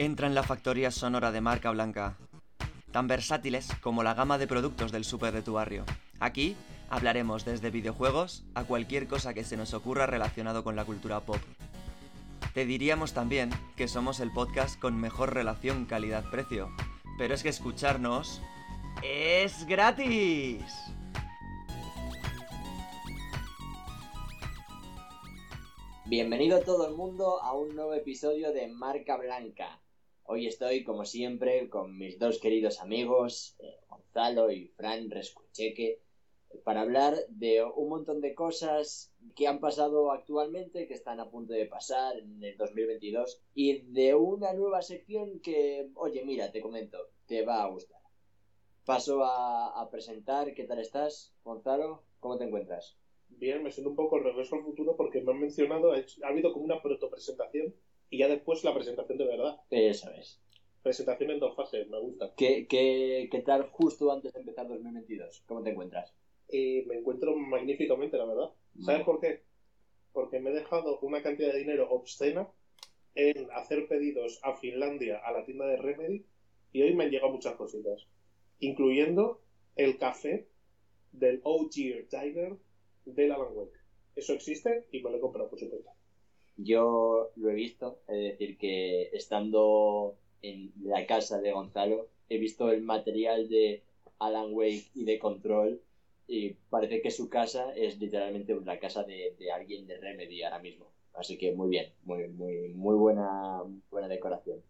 Entra en la factoría sonora de marca blanca, tan versátiles como la gama de productos del súper de tu barrio. Aquí hablaremos desde videojuegos a cualquier cosa que se nos ocurra relacionado con la cultura pop. Te diríamos también que somos el podcast con mejor relación calidad-precio, pero es que escucharnos es gratis. Bienvenido todo el mundo a un nuevo episodio de Marca Blanca. Hoy estoy, como siempre, con mis dos queridos amigos, eh, Gonzalo y Fran Rescucheque, para hablar de un montón de cosas que han pasado actualmente, que están a punto de pasar en el 2022, y de una nueva sección que, oye, mira, te comento, te va a gustar. Paso a, presentar, ¿qué tal estás, Gonzalo? ¿Cómo te encuentras? Bien, me siento un poco el regreso al futuro porque me han mencionado, ha habido como una protopresentación y ya después la presentación de verdad. Eso es. Presentación en dos fases, me gusta. ¿Qué, qué, qué tal justo antes de empezar 2022? ¿Cómo te encuentras? Y me encuentro magníficamente, la verdad. ¿Sabes por qué? Porque me he dejado una cantidad de dinero obscena en hacer pedidos a Finlandia, a la tienda de Remedy, y hoy me han llegado muchas cositas, incluyendo el café del OG Tiger del Alan Wake. Eso existe y me lo he comprado, por supuesto. Yo lo he visto, es decir, que estando en la casa de Gonzalo, he visto el material de Alan Wake y de Control y parece que su casa es literalmente la casa de, alguien de Remedy ahora mismo. Así que muy bien, muy, muy, muy buena, buena decoración.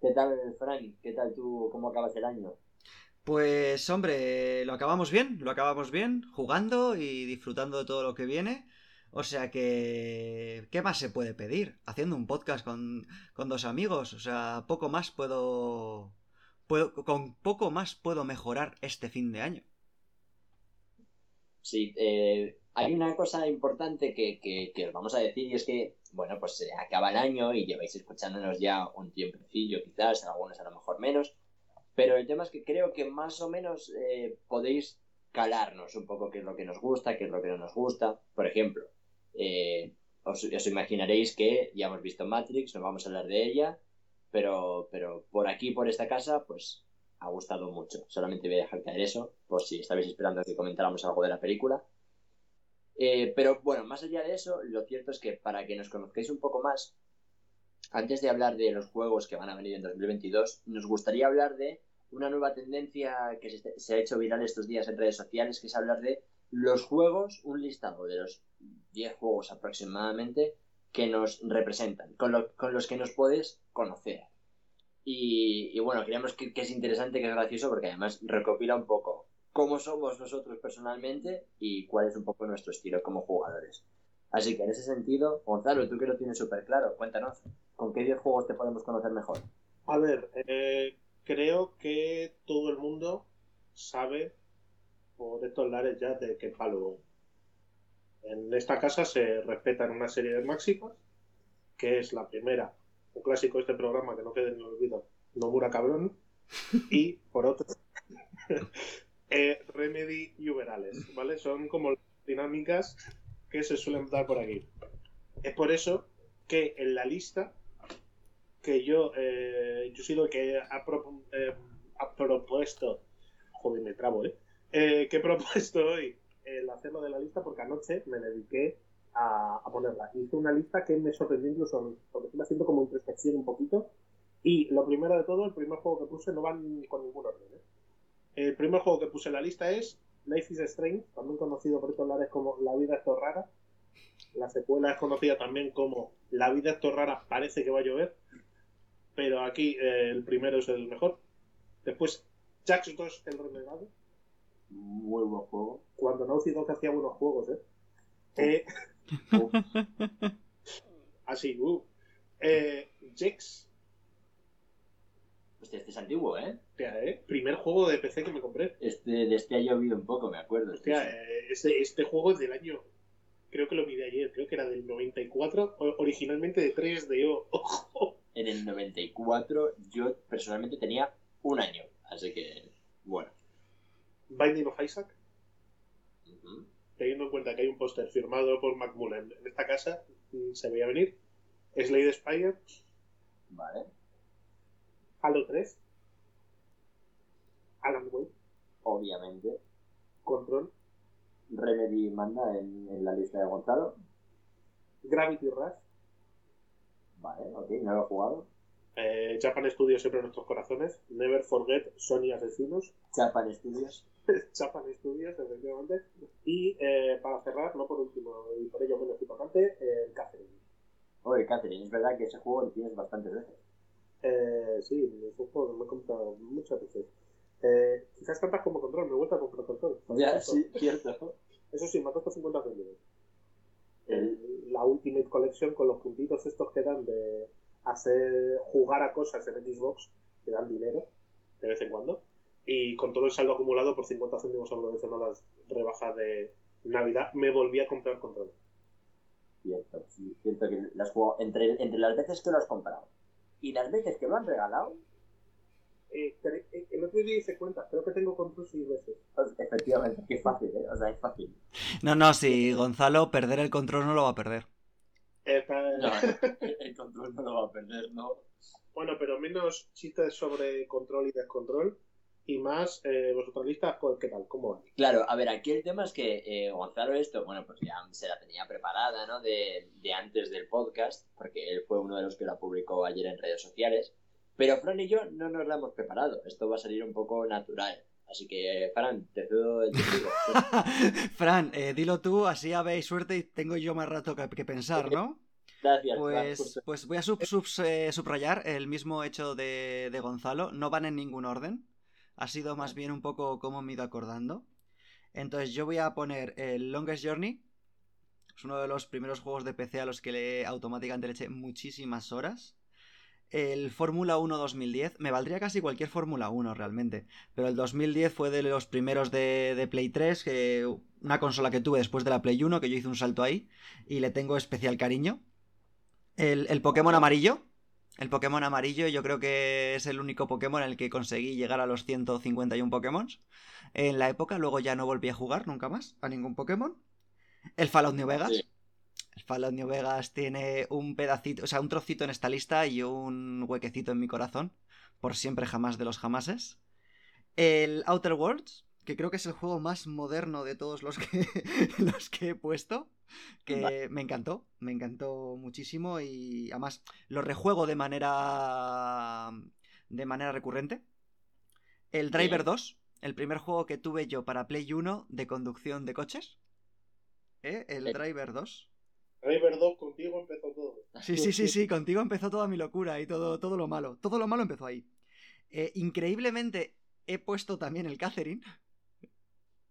¿Qué tal, Frank? ¿Qué tal tú? ¿Cómo acabas el año? Pues hombre, lo acabamos bien, lo acabamos bien, jugando y disfrutando de todo lo que viene. O sea que... ¿Qué más se puede pedir? Haciendo un podcast con, con dos amigos. O sea, poco más puedo... puedo... Con poco más puedo mejorar este fin de año. Sí, eh, hay una cosa importante que, que, que, os vamos a decir y es que, bueno, pues se acaba el año y lleváis escuchándonos ya un tiempecillo quizás, algunos a lo mejor menos. Pero el tema es que creo que más o menos eh, podéis calarnos un poco qué es lo que nos gusta, qué es lo que no nos gusta. Por ejemplo, eh, os, imaginaréis que ya hemos visto Matrix, no vamos a hablar de ella, pero, pero por aquí, por esta casa, pues ha gustado mucho. Solamente voy a dejar caer eso, por si estabais esperando que comentáramos algo de la película. Eh, pero bueno, más allá de eso, lo cierto es que para que nos conozcáis un poco más, antes de hablar de los juegos que van a venir en 2022, nos gustaría hablar de una nueva tendencia que se, ha hecho viral estos días en redes sociales, que es hablar de los juegos, un listado de los 10 juegos aproximadamente que nos representan, con, lo, con los que nos puedes conocer. Y, bueno, creemos que, que, es interesante, que es gracioso, porque además recopila un poco cómo somos nosotros personalmente y cuál es un poco nuestro estilo como jugadores. Así que en ese sentido, Gonzalo, tú que lo tienes súper claro, cuéntanos, ¿con qué 10 juegos te podemos conocer mejor? A ver, eh, creo que todo el mundo sabe por estos lares ya de qué palo. En esta casa se respetan una serie de máximas, que es la primera, un clásico de este programa que no quede en el olvido, Nomura Cabrón, y por otro, eh, Remedy y Uberales, ¿vale? Son como dinámicas que se suelen dar por aquí. Es por eso que en la lista que yo, eh, yo he sido el que ha, pro, eh, ha, propuesto, joder, me trabo, ¿eh? eh que he propuesto hoy el hacerlo de la lista porque anoche me dediqué a, a, ponerla. Hice una lista que me sorprendió incluso porque estoy haciendo como introspección un poquito. Y lo primero de todo, el primer juego que puse no va con ningún orden. ¿eh? El primer juego que puse en la lista es Life is Strange, también conocido por estos lares como La vida es rara. La secuela es conocida también como La vida es rara, parece que va a llover. Pero aquí eh, el primero es el mejor. Después, Jax 2, el renegado. Muy buen juego. Cuando Naughty Dog hacía buenos juegos, ¿eh? eh así, uh. eh, Jax. Hostia, este es antiguo, ¿eh? Hostia, ¿eh? Primer juego de PC que me compré. Este, de este ha llovido un poco, me acuerdo. Hostia, eh, este, este juego es del año creo que lo vi de ayer, creo que era del 94, originalmente de 3DO. Ojo. En el 94 yo personalmente tenía un año, así que bueno. Binding of Isaac. Uh -huh. Teniendo en cuenta que hay un póster firmado por Macmullen en esta casa, se veía venir. Slade Spire. Vale. Halo 3, Alan Wake, Obviamente. Control, Remedy manda en, en la lista de Gonzalo. Gravity Rush, Vale, ok, no lo he jugado. eh, Japan Studios siempre en nuestros corazones, Never Forget Sony Asesinos, Japan Studios. Japan Studios, efectivamente. Y eh, para cerrar, no por último y por ello menos importante, el Catherine. Oye, Catherine, es verdad que ese juego lo tienes bastantes veces. Eh, sí, es un juego que me he comprado muchas veces. Eh, quizás tantas como control, me he vuelto a comprar control. Ya, sí, cierto. Eso sí, me ha costado 50 céntimos. El- La Ultimate Collection con los puntitos estos que dan de hacer jugar a cosas en Xbox, que dan dinero de vez en cuando. Y con todo el saldo acumulado por 50 céntimos aprovecho las rebajas de Navidad, me volví a comprar control. Cierto, sí, cierto que lo has jugado entre, entre las veces que lo has comprado y las veces que lo han regalado, Eh, eh, el otro día hice cuentas, creo que tengo control seis veces. pues, efectivamente, que es fácil, ¿eh? O sea, es fácil. No, no, si Gonzalo perder el control no lo va a perder. Eh, No, el control no lo va a perder, ¿no? Bueno, pero menos chistes sobre control y descontrol y más eh, vosotros listas, pues, ¿qué tal? ¿Cómo? Claro, a ver, aquí el tema es que eh, Gonzalo esto, bueno, pues ya se la tenía preparada, ¿no? De, de antes del podcast, porque él fue uno de los que la publicó ayer en redes sociales. Pero Fran y yo no nos la hemos preparado. Esto va a salir un poco natural. Así que, Fran, te cedo el testigo. Fran, eh, dilo tú, así habéis suerte y tengo yo más rato que, que pensar, ¿no? Gracias, Fran, Pues, pues voy a sub- sub- eh, subrayar el mismo hecho de, de Gonzalo. No van en ningún orden. Ha sido más bien un poco como me he ido acordando. Entonces yo voy a poner el Longest Journey. Es uno de los primeros juegos de PC a los que le automáticamente le eché muchísimas horas. El Fórmula 1 2010. Me valdría casi cualquier Fórmula 1 realmente. Pero el 2010 fue de los primeros de, de Play 3. Que, una consola que tuve después de la Play 1. Que yo hice un salto ahí. Y le tengo especial cariño. El Pokémon amarillo. El Pokémon amarillo yo creo que es el único Pokémon en el que conseguí llegar a los 151 Pokémon. En la época, luego ya no volví a jugar nunca más a ningún Pokémon. El Fallout New Vegas. Sí. El Fallout New Vegas tiene un pedacito, o sea, un trocito en esta lista y un huequecito en mi corazón. Por siempre jamás de los jamases. El Outer Worlds, que creo que es el juego más moderno de todos los que, los que he puesto. Que me encantó, me encantó muchísimo y además lo rejuego de manera de manera recurrente. El Driver Bien. 2, el primer juego que tuve yo para Play 1 de conducción de coches. ¿Eh? El. Driver 2. River 2 contigo empezó todo. Sí, sí, sí, sí, contigo empezó toda mi locura y todo, todo lo malo. Todo lo malo empezó ahí. Eh, increíblemente he puesto también el Catherine.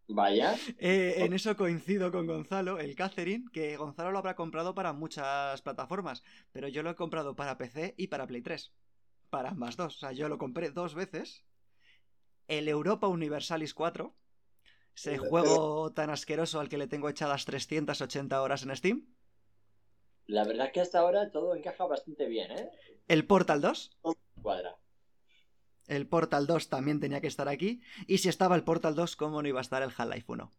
Vaya. Eh, en eso coincido con Gonzalo, el Catherine, que Gonzalo lo habrá comprado para muchas plataformas, pero yo lo he comprado para PC y para Play 3. Para ambas dos. O sea, yo lo compré dos veces. El Europa Universalis 4. Ese juego tan asqueroso al que le tengo echadas 380 horas en Steam. La verdad es que hasta ahora todo encaja bastante bien, ¿eh? El Portal 2. Cuadra. El Portal 2 también tenía que estar aquí. Y si estaba el Portal 2, ¿cómo no iba a estar el Half-Life 1?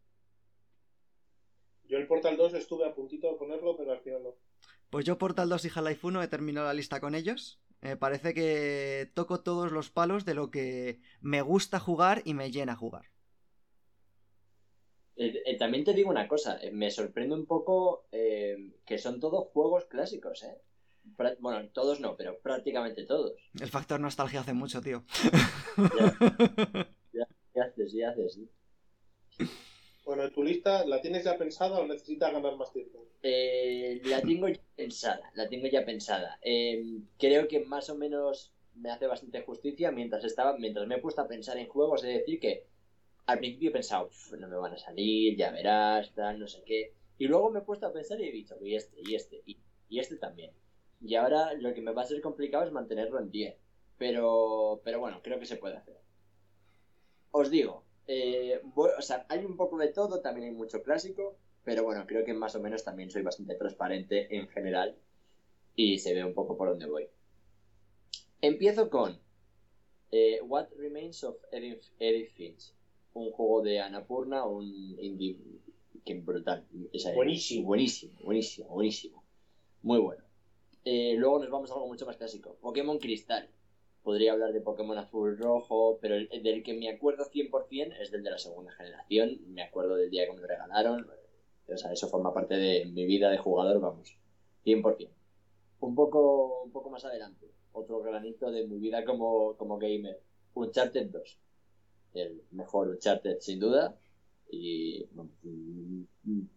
Yo el Portal 2 estuve a puntito de ponerlo, pero al final no. Pues yo Portal 2 y Half-Life 1 he terminado la lista con ellos. Me parece que toco todos los palos de lo que me gusta jugar y me llena jugar. Eh, eh, también te digo una cosa, eh, me sorprende un poco eh, que son todos juegos clásicos, ¿eh? Bueno, todos no, pero prácticamente todos. El factor nostalgia hace mucho, tío. ¿Qué haces? ¿Qué haces? Bueno, ¿tu lista la tienes ya pensada o necesitas ganar más tiempo? Eh, la tengo ya pensada, la tengo ya pensada. Eh, creo que más o menos me hace bastante justicia mientras estaba, mientras me he puesto a pensar en juegos, es decir que al principio he pensado, "Uf, no me van a salir, ya verás, tal, no sé qué. Y luego me he puesto a pensar y he dicho, y este, y este, y, y este también. Y ahora lo que me va a ser complicado es mantenerlo en 10. Pero, pero bueno, creo que se puede hacer. Os digo, eh, o sea, hay un poco de todo, también hay mucho clásico, pero bueno, creo que más o menos también soy bastante transparente en general y se ve un poco por dónde voy. Empiezo con eh, What Remains of Edith, Finch, un juego de Annapurna, un indie que brutal. Buenísimo. Buenísimo, buenísimo, buenísimo. Muy bueno. Eh, luego nos vamos a algo mucho más clásico. Pokémon Cristal. Podría hablar de Pokémon Azul Rojo, pero el, del que me acuerdo 100% es del de la segunda generación. Me acuerdo del día que me lo regalaron. O sea, eso forma parte de mi vida de jugador, vamos. 100%. Un poco, un poco más adelante, otro granito de mi vida como, como gamer. Uncharted 2. El mejor Uncharted, sin duda. Y un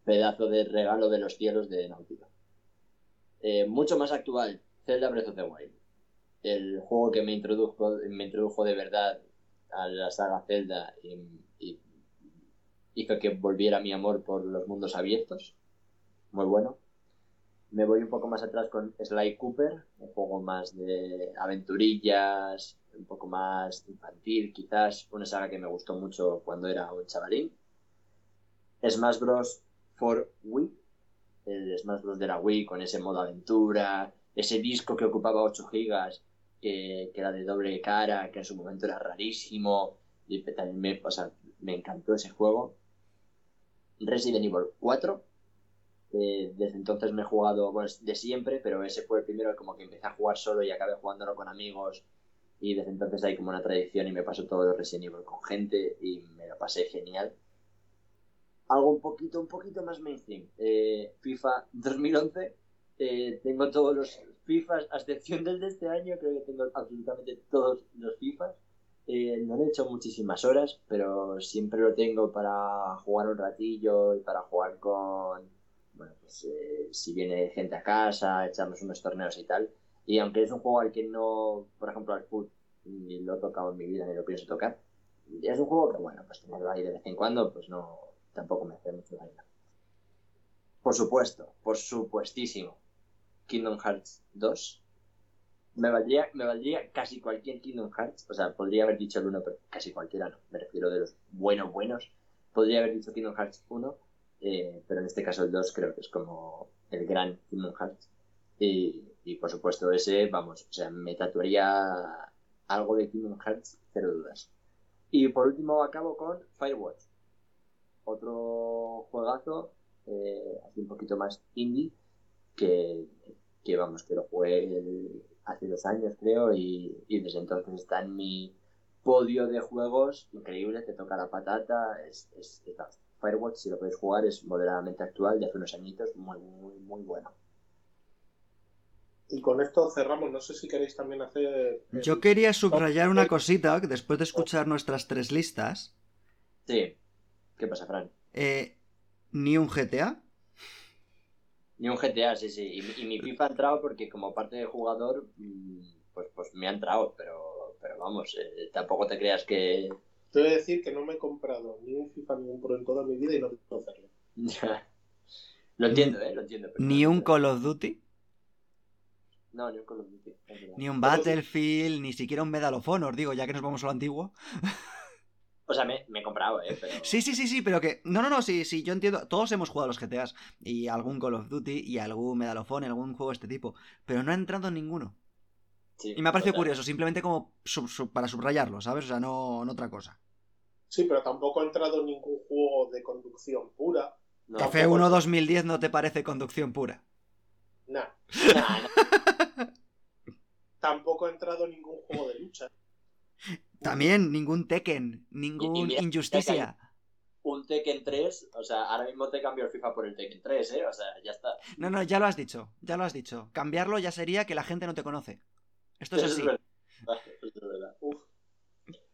pedazo de regalo de los cielos de Nautica. Eh, mucho más actual, Zelda Breath of the Wild. El juego que me introdujo, me introdujo de verdad a la saga Zelda y, hizo que volviera mi amor por los mundos abiertos. Muy bueno. Me voy un poco más atrás con Sly Cooper, un juego más de aventurillas, un poco más infantil, quizás una saga que me gustó mucho cuando era un chavalín. Smash Bros. for Wii, el Smash Bros. de la Wii con ese modo aventura, ese disco que ocupaba 8 gigas, que, era de doble cara, que en su momento era rarísimo, y también me, me encantó ese juego. Resident Evil 4, desde entonces me he jugado, bueno, de siempre, pero ese fue el primero como que empecé a jugar solo y acabé jugándolo con amigos. Y desde entonces hay como una tradición y me paso todo el Resident Evil con gente y me lo pasé genial. Algo un poquito, un poquito más mainstream. Eh, FIFA 2011. Eh, tengo todos los FIFAs, a excepción del de este año, creo que tengo absolutamente todos los FIFAs. Eh, no he hecho muchísimas horas, pero siempre lo tengo para jugar un ratillo y para jugar con, bueno, pues eh, si viene gente a casa, echamos unos torneos y tal. Y aunque es un juego al que no, por ejemplo, al foot, ni lo he tocado en mi vida ni lo pienso tocar, es un juego que, bueno, pues tenerlo ahí de vez en cuando, pues no, tampoco me hace mucho daño. Por supuesto, por supuestísimo, Kingdom Hearts 2. Me valdría, me valdría casi cualquier Kingdom Hearts, o sea, podría haber dicho el 1, pero casi cualquiera no, me refiero de los buenos, buenos. Podría haber dicho Kingdom Hearts 1, eh, pero en este caso el 2 creo que es como el gran Kingdom Hearts. Y, y, por supuesto ese, vamos, o sea, me tatuaría algo de Kingdom Hearts, cero dudas. Y por último acabo con Firewatch, otro juegazo, eh, así un poquito más indie, que, que vamos, que lo jugué hace dos años creo y, y desde entonces está en mi podio de juegos increíble, te toca la patata, es, es, es Firewatch, si lo podéis jugar, es moderadamente actual, de hace unos añitos, muy, muy, muy bueno. Y con esto cerramos. No sé si queréis también hacer. Yo quería subrayar una cosita después de escuchar nuestras tres listas. Sí. ¿Qué pasa, Fran? Eh, ¿Ni un GTA? Ni un GTA, sí, sí. Y, mi FIFA ha entrado porque, como parte de jugador, mm, pues, pues me ha entrado. Pero, pero vamos, eh, tampoco te creas que, te voy a decir que no me he comprado ni un FIFA ni un Pro en toda mi vida y no quiero hacerlo. lo entiendo, ¿eh? Lo entiendo. ¿Ni un Call of Duty? No, ni un Call of Duty. Ni un Battlefield, ni siquiera un Medal of Honor, digo, ya que nos vamos a lo antiguo. O sea, me, me, he comprado, ¿eh? Pero... Sí, sí, sí, sí, pero que... No, no, no, sí, sí, yo entiendo. Todos hemos jugado a los GTAs y algún Call of Duty y algún Medal of Honor, algún juego de este tipo, pero no ha entrado en ninguno. y me ha parecido curioso, simplemente como para subrayarlo, ¿sabes? O sea, no, no, otra cosa. Sí, pero tampoco ha entrado ningún juego de conducción pura. Café 1 2010 no te parece conducción pura. No. tampoco ha entrado ningún juego de lucha. También ningún Tekken, ningún Injusticia. Un Tekken 3, o sea, ahora mismo te cambio el FIFA por el Tekken 3, ¿eh? O sea, ya está. No, no, ya lo has dicho, ya lo has dicho. Cambiarlo ya sería que la gente no te conoce. Esto es así. Es verdad.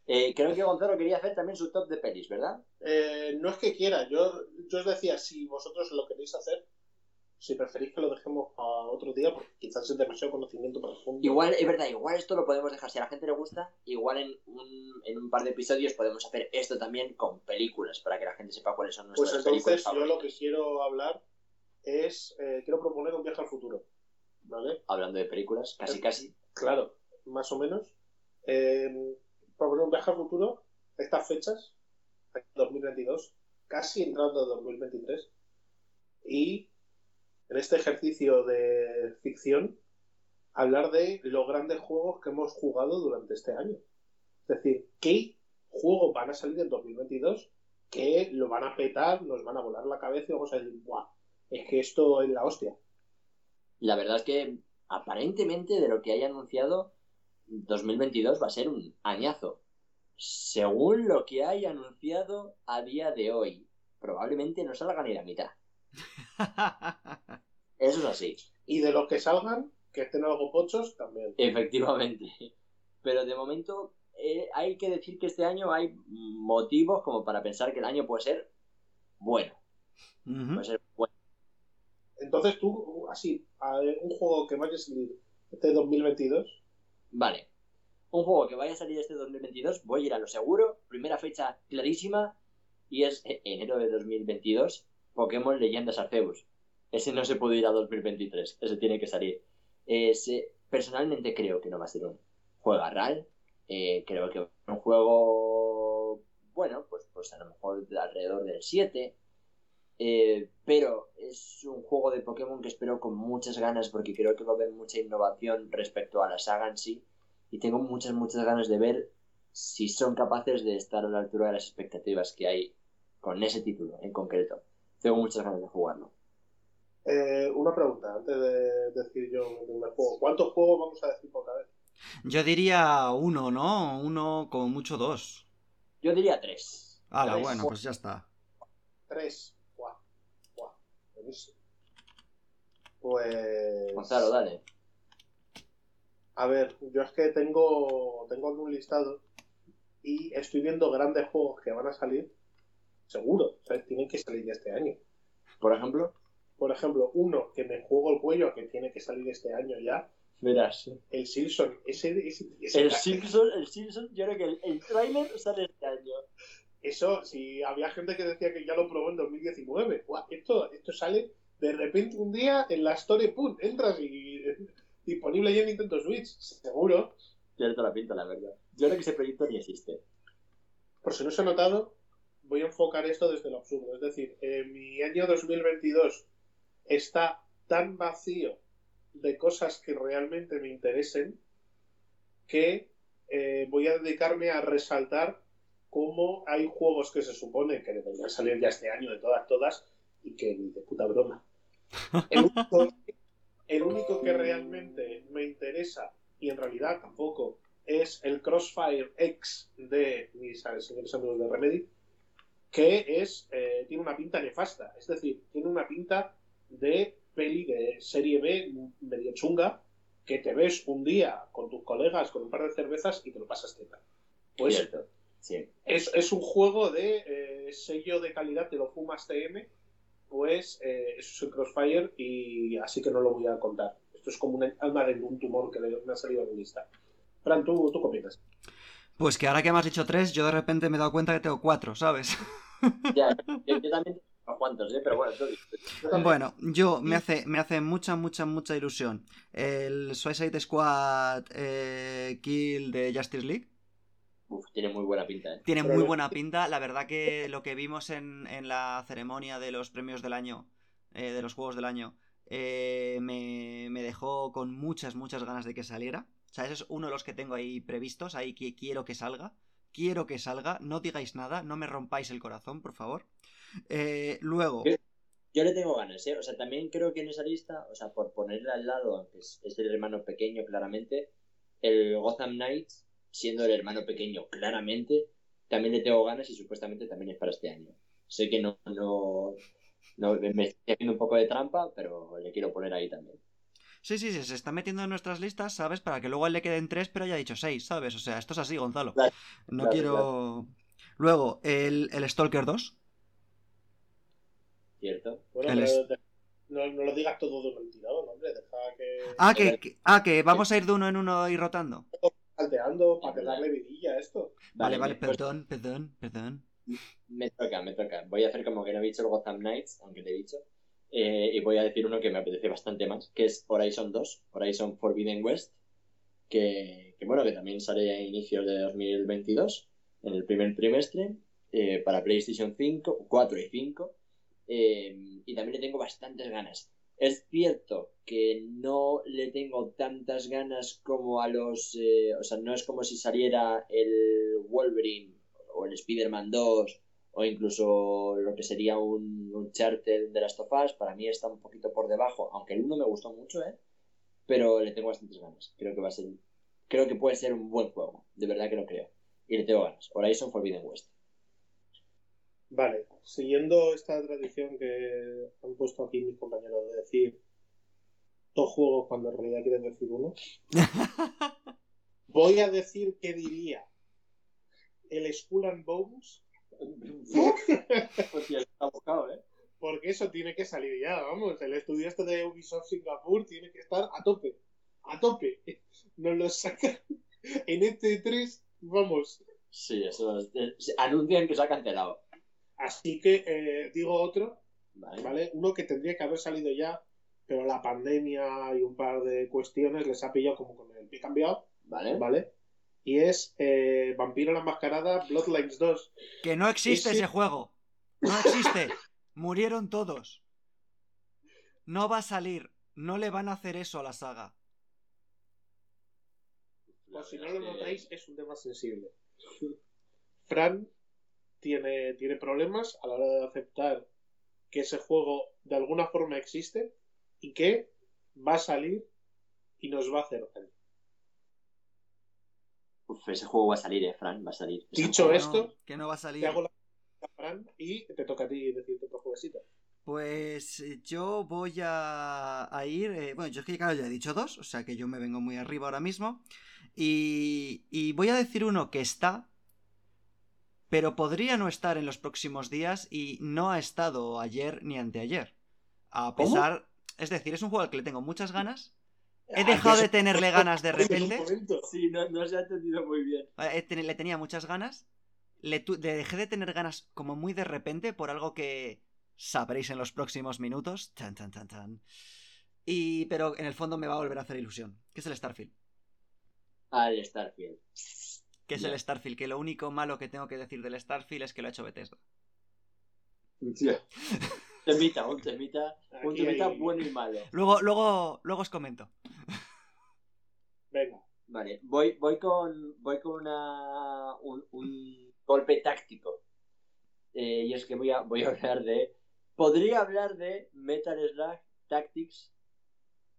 Eh, creo que Gonzalo quería hacer también su top de pelis, ¿verdad? Eh, no es que quiera, yo, yo os decía, si vosotros lo queréis hacer, si preferís que lo dejemos a otro día, porque quizás es demasiado conocimiento para el fondo. Igual, es verdad, igual esto lo podemos dejar, si a la gente le gusta, igual en un, en un par de episodios podemos hacer esto también con películas, para que la gente sepa cuáles son nuestras pues entonces, yo lo que quiero hablar es, eh, quiero proponer un viaje al futuro, ¿vale? Hablando de películas, casi casi. Claro, más o menos. Eh, proponer un viaje al futuro, estas fechas, 2022, casi entrando en 2023, y en este ejercicio de ficción, hablar de los grandes juegos que hemos jugado durante este año. Es decir, ¿qué juegos van a salir en 2022 que lo van a petar, nos van a volar la cabeza y vamos a decir, ¡buah! Es que esto es la hostia. La verdad es que aparentemente de lo que hay anunciado 2022 va a ser un añazo. Según lo que hay anunciado a día de hoy, probablemente no salga ni la mitad. Eso es así. Y de los que salgan, que estén algo pochos, también. Efectivamente. Pero de momento eh, hay que decir que este año hay motivos como para pensar que el año puede ser bueno. Puede ser bueno. Entonces tú, así, un juego que vaya a salir este 2022. Vale. Un juego que vaya a salir este 2022, voy a ir a lo seguro. Primera fecha clarísima. Y es enero de 2022. Pokémon Leyendas Arceus. Ese no se puede ir a 2023. Ese tiene que salir. Ese, personalmente creo que no va a ser un juego real. Eh, creo que un juego, bueno, pues, pues a lo mejor alrededor del 7. Eh, pero es un juego de Pokémon que espero con muchas ganas porque creo que va a haber mucha innovación respecto a la saga en sí. Y tengo muchas, muchas ganas de ver si son capaces de estar a la altura de las expectativas que hay con ese título en concreto. Tengo muchas ganas de jugarlo. Eh, una pregunta antes de decir yo un juego. ¿Cuántos juegos vamos a decir por cada vez? Yo diría uno, ¿no? Uno, como mucho dos. Yo diría tres. Ah, bueno, pues ya está. Tres. Guau. Guau. Buenísimo. Pues. Gonzalo, dale. A ver, yo es que tengo, tengo algún listado y estoy viendo grandes juegos que van a salir. Seguro, sea, tienen que salir este año. Por ejemplo. Por ejemplo, uno que me juego el cuello que tiene que salir este año ya Verás. El Simpson. Ese, el, Simpson, el Simpson, yo creo que el, el trailer sale este año. Eso, si había gente que decía que ya lo probó en 2019. esto, esto sale de repente un día en la Store, ¡pum! Entras y disponible ya en Nintendo Switch, seguro. Tiene toda la pinta, la verdad. Yo creo que ese proyecto ni existe. Por si no se ha notado, voy a enfocar esto desde lo absurdo. Es decir, mi año 2022 está tan vacío de cosas que realmente me interesen que eh, voy a dedicarme a resaltar cómo hay juegos que se supone que deberían salir ya este año de todas, todas, y que ni de puta broma. El único, que realmente me interesa, y en realidad tampoco, es el Crossfire X de mis señores amigos de Remedy, que es, eh, tiene una pinta nefasta. Es decir, tiene una pinta de peli de serie B medio chunga que te ves un día con tus colegas con un par de cervezas y te lo pasas teta. Pues sí. es, es, un juego de eh, sello de calidad, te lo fumas TM, pues eh, eso es el Crossfire y así que no lo voy a contar. Esto es como una alma de un tumor que me ha salido en mi lista. Fran, ¿tú, tú qué Pues que ahora que me has dicho tres, yo de repente me he dado cuenta que tengo cuatro, ¿sabes? Ya, yo, yo también cuántos, ¿eh? Pero bueno, Bueno, yo me hace, me hace mucha, mucha, mucha ilusión el Suicide Squad eh, Kill de Justice League. Uf, tiene muy buena pinta, ¿eh? Tiene muy buena pinta. La verdad que lo que vimos en, la ceremonia de los premios del año, eh, de los juegos del año, eh, me, me, dejó con muchas, muchas ganas de que saliera. O sea, ese es uno de los que tengo ahí previstos, ahí que quiero que salga. Quiero que salga, no digáis nada, no me rompáis el corazón, por favor. Eh, luego. Yo, le tengo ganas, ¿eh? O sea, también creo que en esa lista, o sea, por ponerle al lado, aunque es, el hermano pequeño claramente, el Gotham Knights, siendo el hermano pequeño claramente, también le tengo ganas y supuestamente también es para este año. Sé que no, no, no me estoy haciendo un poco de trampa, pero le quiero poner ahí también. Sí, sí, sí, se está metiendo en nuestras listas, ¿sabes? Para que luego él le queden tres, pero haya dicho seis, ¿sabes? O sea, esto es así, Gonzalo. no quiero. Luego, el, el Stalker 2. ¿cierto? Bueno, no, no, lo digas todo de un tirado, hombre, deja que... Ah que, ah, que vamos a ir de uno en uno y rotando. Salteando para darle vidilla a esto. Vale, vale, perdón, perdón, perdón. Me toca, me toca. Voy a hacer como que no he dicho el Gotham Knights, aunque te he dicho. Eh, y voy a decir uno que me apetece bastante más, que es Horizon 2, Horizon Forbidden West, que, bueno, que también sale a inicios de 2022, en el primer trimestre, eh, para PlayStation 5, 4 y 5, Em, y también le tengo bastantes ganas. Es cierto que no le tengo tantas ganas como a los... Eh, o sea, no es como si saliera el Wolverine o el Spider-Man 2 o incluso lo que sería un, un Charter de las Tofas. Para mí está un poquito por debajo, aunque el 1 me gustó mucho, ¿eh? Pero le tengo bastantes ganas. Creo que va a ser creo que puede ser un buen juego. De verdad que lo creo. Y le tengo ganas. Horizon Forbidden West. Vale, siguiendo esta tradición que han puesto aquí mis compañeros de decir dos juegos cuando en realidad quieren decir uno, voy a decir que diría el Skull and Bones. Está buscado, ¿eh? Porque eso tiene que salir ya, vamos. El estudio este de Ubisoft Singapur tiene que estar a tope. A tope. Nos lo sacan en este 3, vamos. Sí, eso es- eh, anuncian que se ha cancelado. Así que eh, digo otro, Vale. ¿vale? Uno que tendría que haber salido ya, pero la pandemia y un par de cuestiones les ha pillado como con el pie cambiado, Vale. ¿vale? Y es eh, Vampiro la Enmascarada Bloodlines 2. Que no existe Ese- ese juego. No existe. Murieron todos. No va a salir. No le van a hacer eso a la saga. Por si no lo notáis, es un tema sensible. Fran tiene, tiene problemas a la hora de aceptar que ese juego de alguna forma existe y que va a salir y nos va a hacer daño. Uf, ese juego va a salir, eh, Fran, va a salir. Ese Dicho juego- esto, No, que no va a salir. te hago la pregunta, Fran y te toca a ti decirte otro jueguecito. Pues eh, yo voy a, a ir. eh, bueno, yo es que claro, ya he dicho dos, o sea que yo me vengo muy arriba ahora mismo. Y, y voy a decir uno que está, pero podría no estar en los próximos días y no ha estado ayer ni anteayer. A ¿Cómo? pesar. Es decir, es un juego al que le tengo muchas ganas. He dejado de tenerle ganas de repente. Sí, no, no se ha entendido muy bien. Le tenía muchas ganas. Le, tu- le dejé de tener ganas como muy de repente por algo que sabréis en los próximos minutos. Tan, tan, tan, tan. Y, pero en el fondo me va a volver a hacer ilusión. Que es el Starfield. Al Starfield. Que es el Starfield. Que lo único malo que tengo que decir del Starfield es que lo ha hecho Bethesda. Temita, un temita. Un temita hay- bueno y malo. Luego, luego, luego os comento. Venga. Vale, voy, voy con, voy con una, un, un golpe táctico. Eh, y es que voy a, voy a hablar de. Podría hablar de Metal Slug Tactics,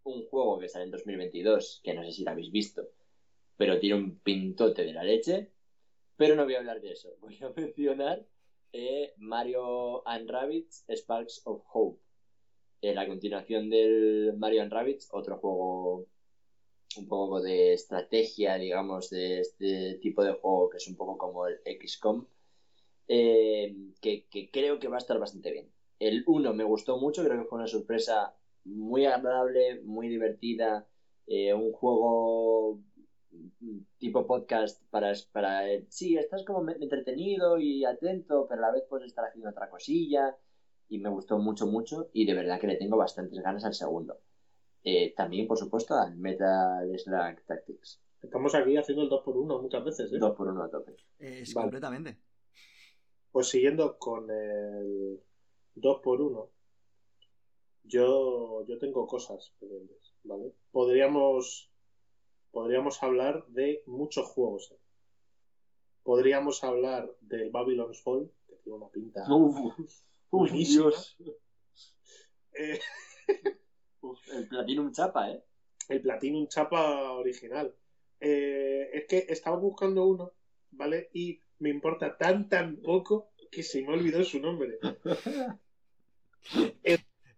un juego que sale en 2022, que no sé si lo habéis visto, pero tiene un pintote de la leche. Pero no voy a hablar de eso. Voy a mencionar Mario and Rabbids Sparks of Hope. Eh, la continuación del Mario and Rabbids, otro juego un poco de estrategia, digamos, de este tipo de juego que es un poco como el XCOM, eh, que, creo que va a estar bastante bien. El 1 me gustó mucho, creo que fue una sorpresa muy agradable, muy divertida, eh, un juego tipo podcast para, para eh, sí, estás como entretenido y atento, pero a la vez puedes estar haciendo otra cosilla y me gustó mucho, mucho y de verdad que le tengo bastantes ganas al segundo. Eh, también, por supuesto, al Metal Slug Tactics. Estamos aquí haciendo el 2x1 muchas veces, ¿eh? Dos por uno a tope. Es Vale. completamente. Pues siguiendo con el 2x1, yo, yo tengo cosas pendientes, ¿vale? Podríamos, podríamos hablar de muchos juegos. ¿eh? Podríamos hablar del Babylon's Fall, que tiene una pinta. Uf, uf, Buenísima. Dios. Eh, Uf, el Platinum chapa, ¿eh? el Platinum Chapa original. Eh, es que estaba buscando uno, ¿vale? Y me importa tan, tan poco que se me olvidó su nombre.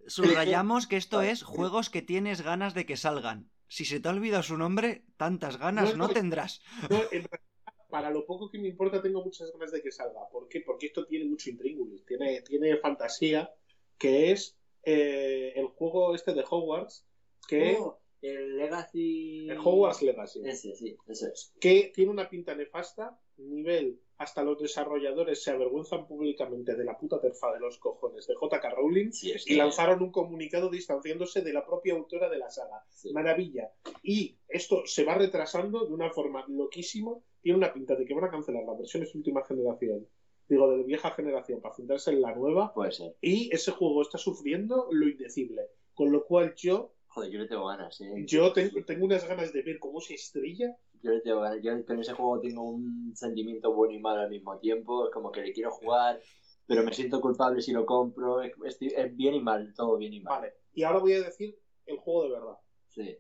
Subrayamos que esto es juegos que tienes ganas de que salgan. Si se te ha olvidado su nombre, tantas ganas No, no no. tendrás. No, en realidad, para lo poco que me importa, tengo muchas ganas de que salga. ¿Por qué? Porque esto tiene mucho intríngulis, tiene, tiene fantasía, que es eh, el juego este de Hogwarts, que Oh, el Legacy. el Hogwarts Legacy, Ese, sí, eso es. que tiene una pinta nefasta, nivel hasta los desarrolladores se avergüenzan públicamente de la puta terfa de los cojones de JK Rowling Sí, y lanzaron un comunicado distanciándose de la propia autora de la saga. sí. Maravilla. Y esto se va retrasando de una forma loquísima. Tiene una pinta de que van a cancelar las versiones de última generación. Digo, de vieja generación, para centrarse en la nueva. Puede ser. Y ese juego está sufriendo lo indecible. Con lo cual yo, Joder, yo le tengo ganas, ¿eh? yo tengo, tengo unas ganas de ver cómo se estrella. Yo con ese juego tengo un sentimiento bueno y malo al mismo tiempo. Es como que le quiero jugar, pero me siento culpable si lo compro. Es, es- es bien y mal, todo bien y mal. Vale. Y ahora voy a decir el juego de verdad. Sí.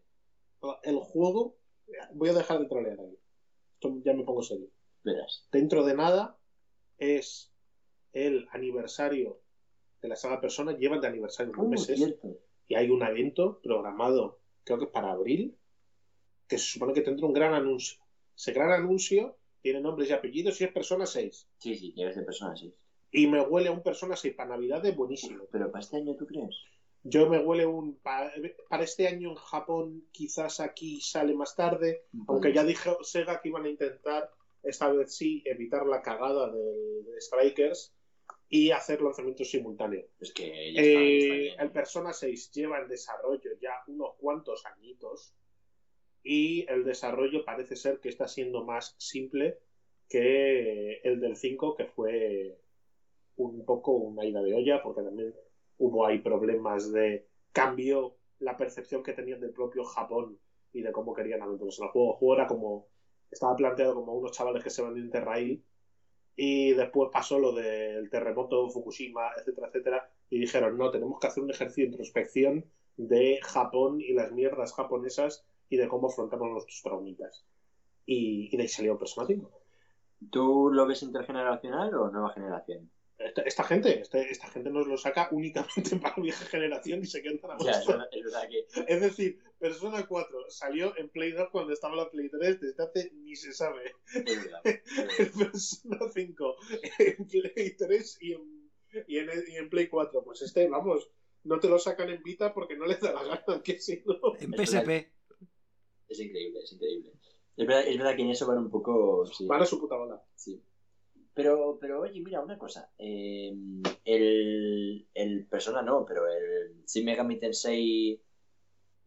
El juego Voy a dejar de trolear ahí. Esto ya me pongo serio. Verás. Dentro de nada es el aniversario de la saga Persona. Llevan de aniversario unos Uh, meses. cierto. Y hay un evento programado, creo que es para abril, que se supone que tendrá un gran anuncio. Ese gran anuncio tiene nombres y apellidos y es Persona 6. Sí, sí, que ser persona, sí. Y me huele a un Persona 6 para Navidad de buenísimo. Pero para este año, ¿tú crees? Yo me huele un... pa- Para este año en Japón quizás aquí sale más tarde, aunque ya dijo Sega que iban a intentar, esta vez sí, evitar la cagada de Strikers y hacer lanzamientos simultáneos. Es que ya está, Eh, está bien. el Persona 6 lleva en desarrollo ya unos cuantos añitos y el desarrollo parece ser que está siendo más simple que el del 5, que fue un poco una ida de olla, porque también hubo ahí problemas de cambio la percepción que tenían del propio Japón y de cómo querían aventurarse en el juego. El juego era como, estaba planteado como unos chavales que se van de Interrail y después pasó lo del terremoto, Fukushima, etcétera, etcétera, y dijeron, no, tenemos que hacer un ejercicio de introspección de Japón y las mierdas japonesas y de cómo afrontamos nuestros traumitas. Y, y de ahí salió Persona 5. ¿Tú lo ves intergeneracional o nueva generación? Esta, esta gente, este- esta gente nos lo saca únicamente para vieja generación y se quedan a gusto. es verdad que Es decir, Persona 4 salió en Play 2 cuando estaba la Play 3, desde hace ni se sabe. es verdad. es El verdad. Persona 5 en Play 3 y en, y en, y en Play 4. Pues este, vamos, no te lo sacan en Vita porque no les da la gana, que si no. En. PSP. Es increíble, es increíble. Es verdad, es verdad que en eso van un poco. Sí, Van a su puta bola. sí. Pero, pero oye, mira, una cosa. eh, el, el Persona no, pero el Shin Megami Tensei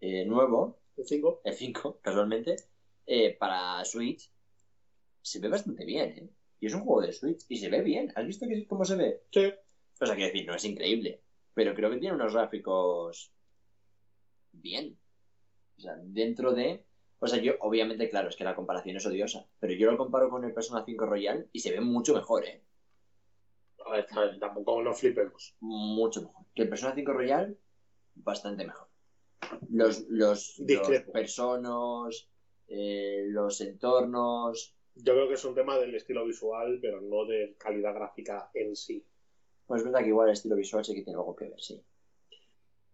eh, nuevo, El 5. el 5, casualmente, eh, para Switch, se ve bastante bien, ¿eh? Y es un juego de Switch y se ve bien. ¿Has visto que, cómo se ve? Sí. O sea, quiero decir, no es increíble, pero creo que tiene unos gráficos bien. O sea, dentro de... O sea, yo, obviamente, claro, es que la comparación es odiosa, pero yo lo comparo con el Persona 5 Royal y se ve mucho mejor, ¿eh? A ver, tampoco nos flipemos. Mucho mejor. Que el Persona 5 Royal, bastante mejor. Los, los, los personos, eh, los entornos... Yo creo que es un tema del estilo visual, pero no de calidad gráfica en sí. Pues es verdad que igual el estilo visual sí que tiene algo que ver, sí.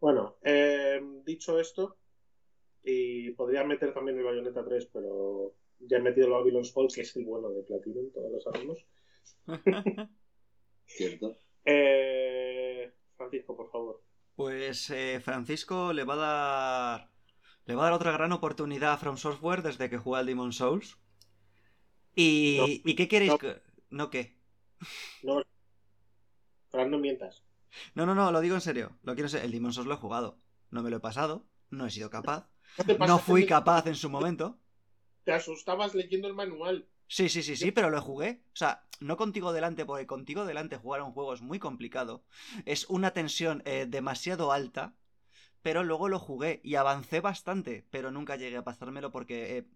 Bueno, eh, dicho esto, y podría meter también el Bayonetta 3, pero ya he metido el Babylon's Fall, que es el bueno de Platinum, todos lo sabemos. ¿Cierto? Eh, Francisco, por favor. Pues eh, Francisco le va a dar. Le va a dar otra gran oportunidad a From Software desde que juega al Demon Souls. ¿Y, No. ¿y qué queréis? No. que- ¿No qué? No, Fran, no mientas. No, no, no, lo digo en serio. Lo quiero ser. El Demon Souls lo he jugado. No me lo he pasado. No he sido capaz. No fui capaz en su momento. Te asustabas leyendo el manual. Sí, sí, sí, sí, pero lo jugué. O sea, no contigo delante, porque contigo delante jugar a un juego es muy complicado. Es una tensión eh, demasiado alta. Pero luego lo jugué y avancé bastante. Pero nunca llegué a pasármelo porque. eh,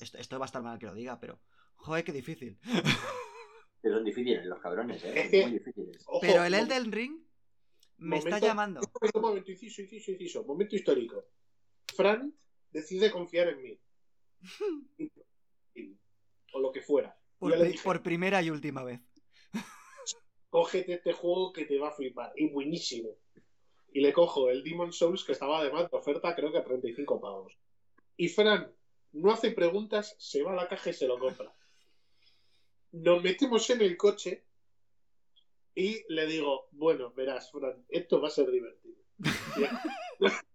esto, esto va a estar mal que lo diga, pero. Joder, qué difícil. Pero son difíciles los cabrones, ¿eh? Que- Muy difíciles. Ojo, Pero el Elden Ring me está llamando. momento, momento, inciso, inciso, inciso. Momento histórico. Fran decide confiar en mí. o lo que fuera. Por, dije, por primera y última vez. cógete este juego que te va a flipar. Y buenísimo. Y le cojo el Demon Souls, que estaba además de oferta, creo que a 35 pavos. Y Fran no hace preguntas, se va a la caja y se lo compra. Nos metemos en el coche y le digo, bueno, verás, Fran, esto va a ser divertido.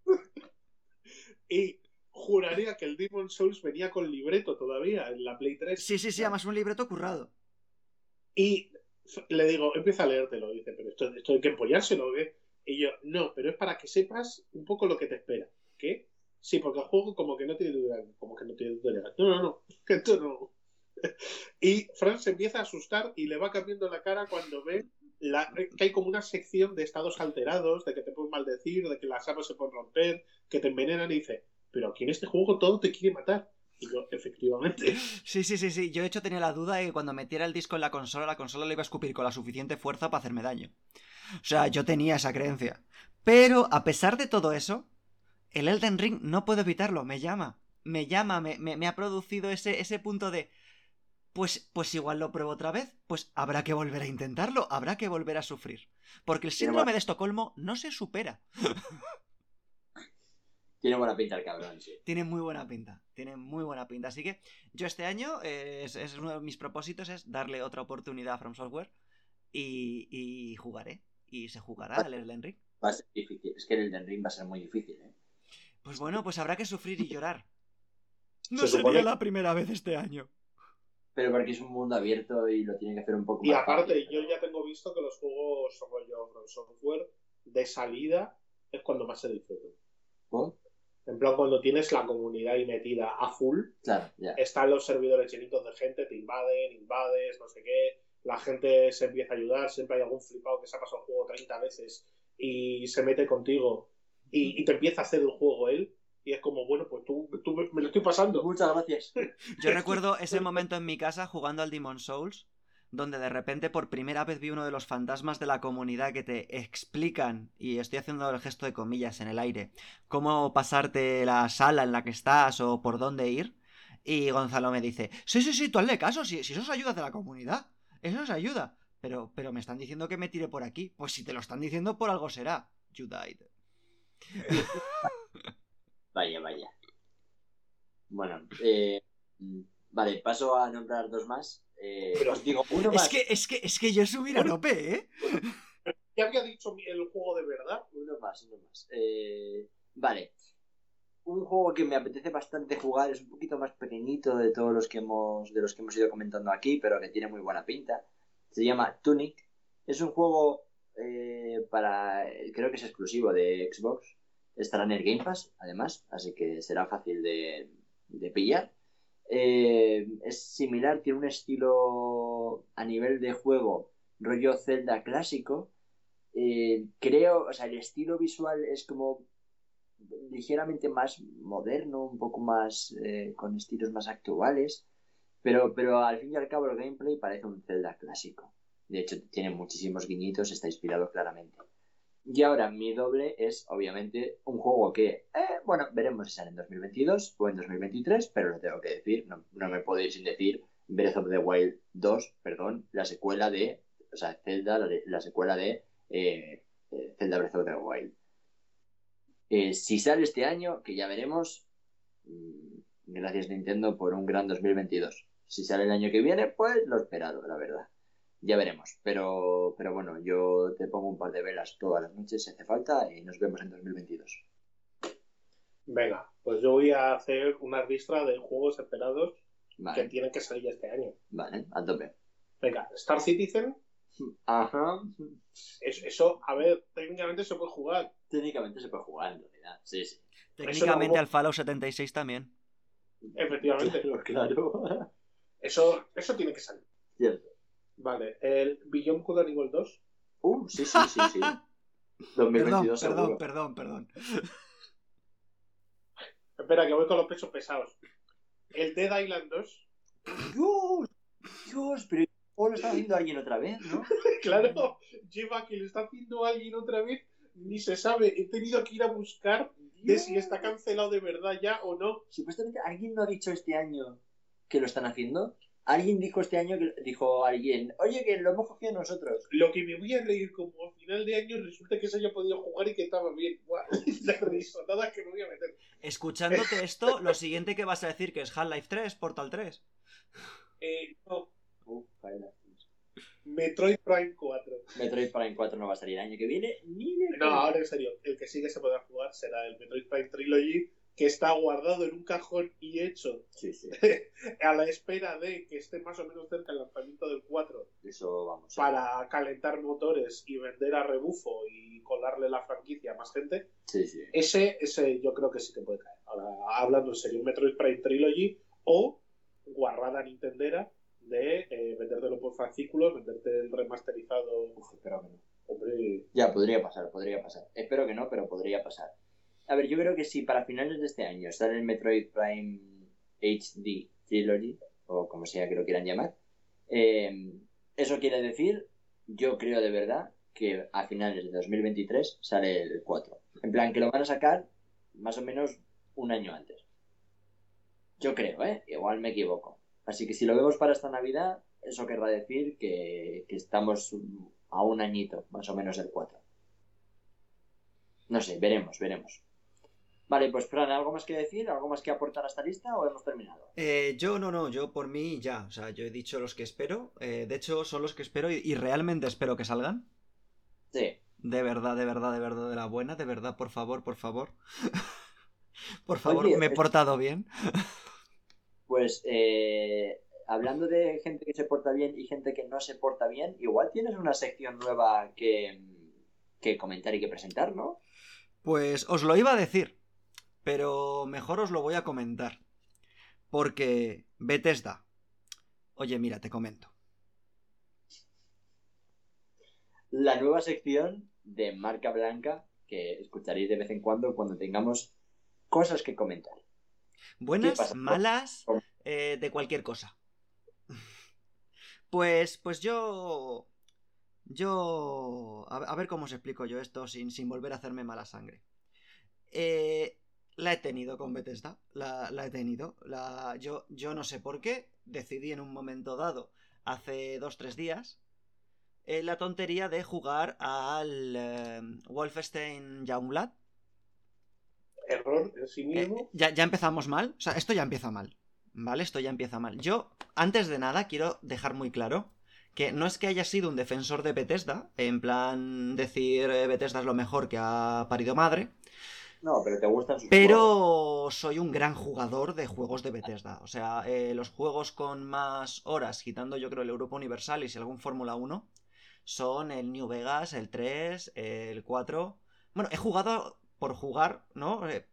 y juraría que el Demon Souls venía con libreto todavía en la Play 3. Sí, sí, sí, además un libreto currado. Y le digo, empieza a leértelo. Dice, pero esto, esto hay que empollárselo, ¿qué? Y yo, no, pero es para que sepas un poco lo que te espera. ¿Qué? Sí, porque el juego como que no tiene tutorial. Como que no tiene tutorial. No, no, no. Esto no. Y Fran se empieza a asustar y le va cambiando la cara cuando ve la- que hay como una sección de estados alterados, de que te pueden maldecir, de que las armas se pueden romper, que te envenenan y dice, pero aquí en este juego todo te quiere matar. Y yo, efectivamente. Sí, sí, sí, sí. Yo de hecho tenía la duda de que cuando metiera el disco en la consola, la consola le iba a escupir con la suficiente fuerza para hacerme daño. O sea, yo tenía esa creencia. Pero, a pesar de todo eso, el Elden Ring no puedo evitarlo, me llama. me llama, me, me, me ha producido ese, ese punto de... Pues, pues igual lo pruebo otra vez, pues habrá que volver a intentarlo, habrá que volver a sufrir. Porque el síndrome de Estocolmo no se supera. Tiene buena pinta el cabrón, sí. Tiene muy buena pinta, tiene muy buena pinta. Así que yo este año, eh, es, es uno de mis propósitos, es darle otra oportunidad a From Software y, y jugaré. Y se jugará al Elden Ring. Va a ser difícil. Es que el Elden Ring va a ser muy difícil, ¿eh? Pues bueno, pues habrá que sufrir y llorar. No Se sería supone- la primera vez este año. Pero porque es un mundo abierto y lo tienen que hacer un poco Y más aparte, fácil. yo ya tengo visto que los juegos rollo From Software de salida es cuando más se disfrutan. ¿Oh? En plan, cuando tienes la comunidad ahí metida a full, Claro, están los servidores llenitos de gente, te invaden, invades, no sé qué, la gente se empieza a ayudar, siempre hay algún flipado que se ha pasado el juego 30 veces y se mete contigo y, y te empieza a hacer el juego él y es como, bueno, pues tú, tú me, me lo estoy pasando. Muchas gracias. Yo recuerdo ese momento en mi casa jugando al Demon Souls, donde de repente por primera vez vi uno de los fantasmas de la comunidad que te explican, y estoy haciendo el gesto de comillas en el aire, cómo pasarte la sala en la que estás o por dónde ir. Y Gonzalo me dice, sí, sí, sí, tú hazle caso, si, si eso es ayuda de la comunidad, eso es ayuda. Pero, pero me están diciendo que me tire por aquí. Pues si te lo están diciendo, por algo será. You died. Vaya, vaya. Bueno, eh, vale, paso a nombrar dos más. Eh, Pero- os digo uno más. Es que, es que, es que yo subir a tope, ¿eh? Ya había dicho el juego de verdad. Uno más, uno más. Eh, vale. Un juego que me apetece bastante jugar, es un poquito más pequeñito de todos los que hemos, de los que hemos ido comentando aquí, pero que tiene muy buena pinta. Se llama Tunic. Es un juego eh, para, creo que es exclusivo de Xbox. Estará en el Game Pass, además, así que será fácil de, de pillar. Eh, es similar, tiene un estilo a nivel de juego rollo Zelda clásico. Eh, creo, o sea, el estilo visual es como ligeramente más moderno, un poco más eh, con estilos más actuales, pero, pero al fin y al cabo el gameplay parece un Zelda clásico. De hecho, tiene muchísimos guiñitos, está inspirado claramente. Y ahora mi doble es obviamente un juego que, eh, bueno, veremos si sale en 2022 o en 2023, pero lo tengo que decir, no, no me podéis sin decir Breath of the Wild 2, perdón, la secuela de, o sea, Zelda, la, la secuela de eh, eh, Zelda Breath of the Wild. Eh, si sale este año, que ya veremos, mm, gracias Nintendo por un gran 2022. Si sale el año que viene, pues lo esperado, la verdad. Ya veremos. Pero, pero bueno, yo te pongo un par de velas todas las noches si hace falta y nos vemos en 2022. Venga, pues yo voy a hacer una lista de juegos esperados que tienen que salir este año. vale, a tope. Venga, Star Citizen, Ajá. es- eso, a ver, técnicamente se puede jugar. Técnicamente se puede jugar en realidad. Sí, sí. Técnicamente no- al Fallout 76 también. Efectivamente. Claro, claro. Eso, eso tiene que salir. Cierto. Vale, el Beyond Good and Evil 2. Uh, sí, sí, sí, sí. 2022 seguro. perdón, perdón. Espera, que voy con los pechos pesados. El Dead Island 2. Dios, Dios, pero ¿o lo está haciendo alguien otra vez, no? Claro, lleva que lo está haciendo alguien otra vez. Ni se sabe. He tenido que ir a buscar de si está cancelado de verdad ya o no. Supuestamente alguien no ha dicho este año que lo están haciendo. Alguien dijo este año que dijo alguien, oye, que lo hemos cogido nosotros. Lo que me voy a reír como a final de año resulta que se haya podido jugar y que estaba bien. Buah, La risotada que me voy a meter. Escuchándote esto, lo siguiente que vas a decir que es Half-Life 3, Portal 3. Eh, no, Uf. Metroid Prime 4. Metroid Prime 4 no va a salir el año que viene ni de No, ahora en serio, el que sí que se podrá jugar será el Metroid Prime Trilogy, que está guardado en un cajón y hecho Sí, sí. a la espera de que esté más o menos cerca el lanzamiento del 4 Eso vamos. para calentar motores y vender a rebufo y colarle la franquicia a más gente. Ese, ese yo creo que sí que puede caer. Ahora, hablando en serio, un Metroid Prime Trilogy o guarrada nintendera de eh, vendértelo por fascículos, venderte el remasterizado. Uf, espero que no. Hombre, Ya, podría pasar, podría pasar. Espero que no, pero podría pasar. A ver, yo creo que si para finales de este año sale el Metroid Prime HD Trilogy, o como sea que lo quieran llamar, eh, eso quiere decir, yo creo de verdad, que a finales de 2023 sale el 4. En plan, que lo van a sacar más o menos un año antes. Yo creo, ¿eh? Igual me equivoco. Así que si lo vemos para esta Navidad, eso querrá decir que, que estamos a un añito, más o menos del 4. No sé, veremos, veremos. Vale, pues Fran, ¿algo más que decir? ¿Algo más que aportar a esta lista o hemos terminado? Eh, yo no, no, yo por mí ya. O sea, yo he dicho los que espero. Eh, de hecho, son los que espero y, y realmente espero que salgan. Sí. De verdad, de verdad, de verdad, de la buena. De verdad, por favor, por favor. por favor, Oye, me he es- portado bien. Pues eh, hablando de gente que se porta bien y gente que no se porta bien, igual tienes una sección nueva que, que comentar y que presentar, ¿no? Pues os lo iba a decir, pero mejor os lo voy a comentar. Porque Bethesda. Oye, mira, te comento. La nueva sección de marca blanca que escucharéis de vez en cuando cuando tengamos cosas que comentar. Buenas, malas, eh, de cualquier cosa. Pues, pues yo... Yo... A, a ver cómo os explico yo esto sin, sin volver a hacerme mala sangre. Eh, la he tenido con Bethesda. La, la he tenido. La, yo, yo no sé por qué. Decidí en un momento dado, hace dos, tres días, eh, la tontería de jugar al eh, Wolfenstein Youngblood. Error en sí Eh, mismo. ya, ya empezamos mal. O sea, esto ya empieza mal. ¿Vale? Esto ya empieza mal. Yo, antes de nada, quiero dejar muy claro que no es que haya sido un defensor de Bethesda, en plan decir eh, Bethesda es lo mejor que ha parido madre, No, pero te gustan sus juegos. pero soy un gran jugador de juegos de Bethesda. O sea, eh, los juegos con más horas, quitando yo creo el Europa Universalis y algún Fórmula 1, son el New Vegas, el 3, el 4. Bueno, he jugado por jugar, ¿no? Eh,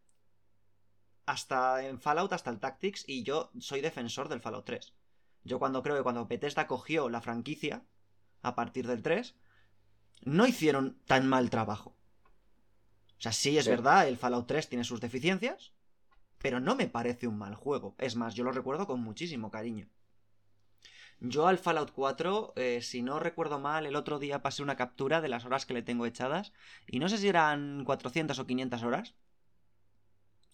hasta en Fallout, hasta el Tactics, y yo soy defensor del Fallout 3. Yo cuando creo que cuando Bethesda cogió la franquicia, a partir del 3, no hicieron tan mal trabajo. O sea, sí es Sí. verdad, el Fallout 3 tiene sus deficiencias, pero no me parece un mal juego. Es más, yo lo recuerdo con muchísimo cariño. Yo al Fallout 4, eh, si no recuerdo mal, el otro día pasé una captura de las horas que le tengo echadas, y no sé si eran 400 o 500 horas.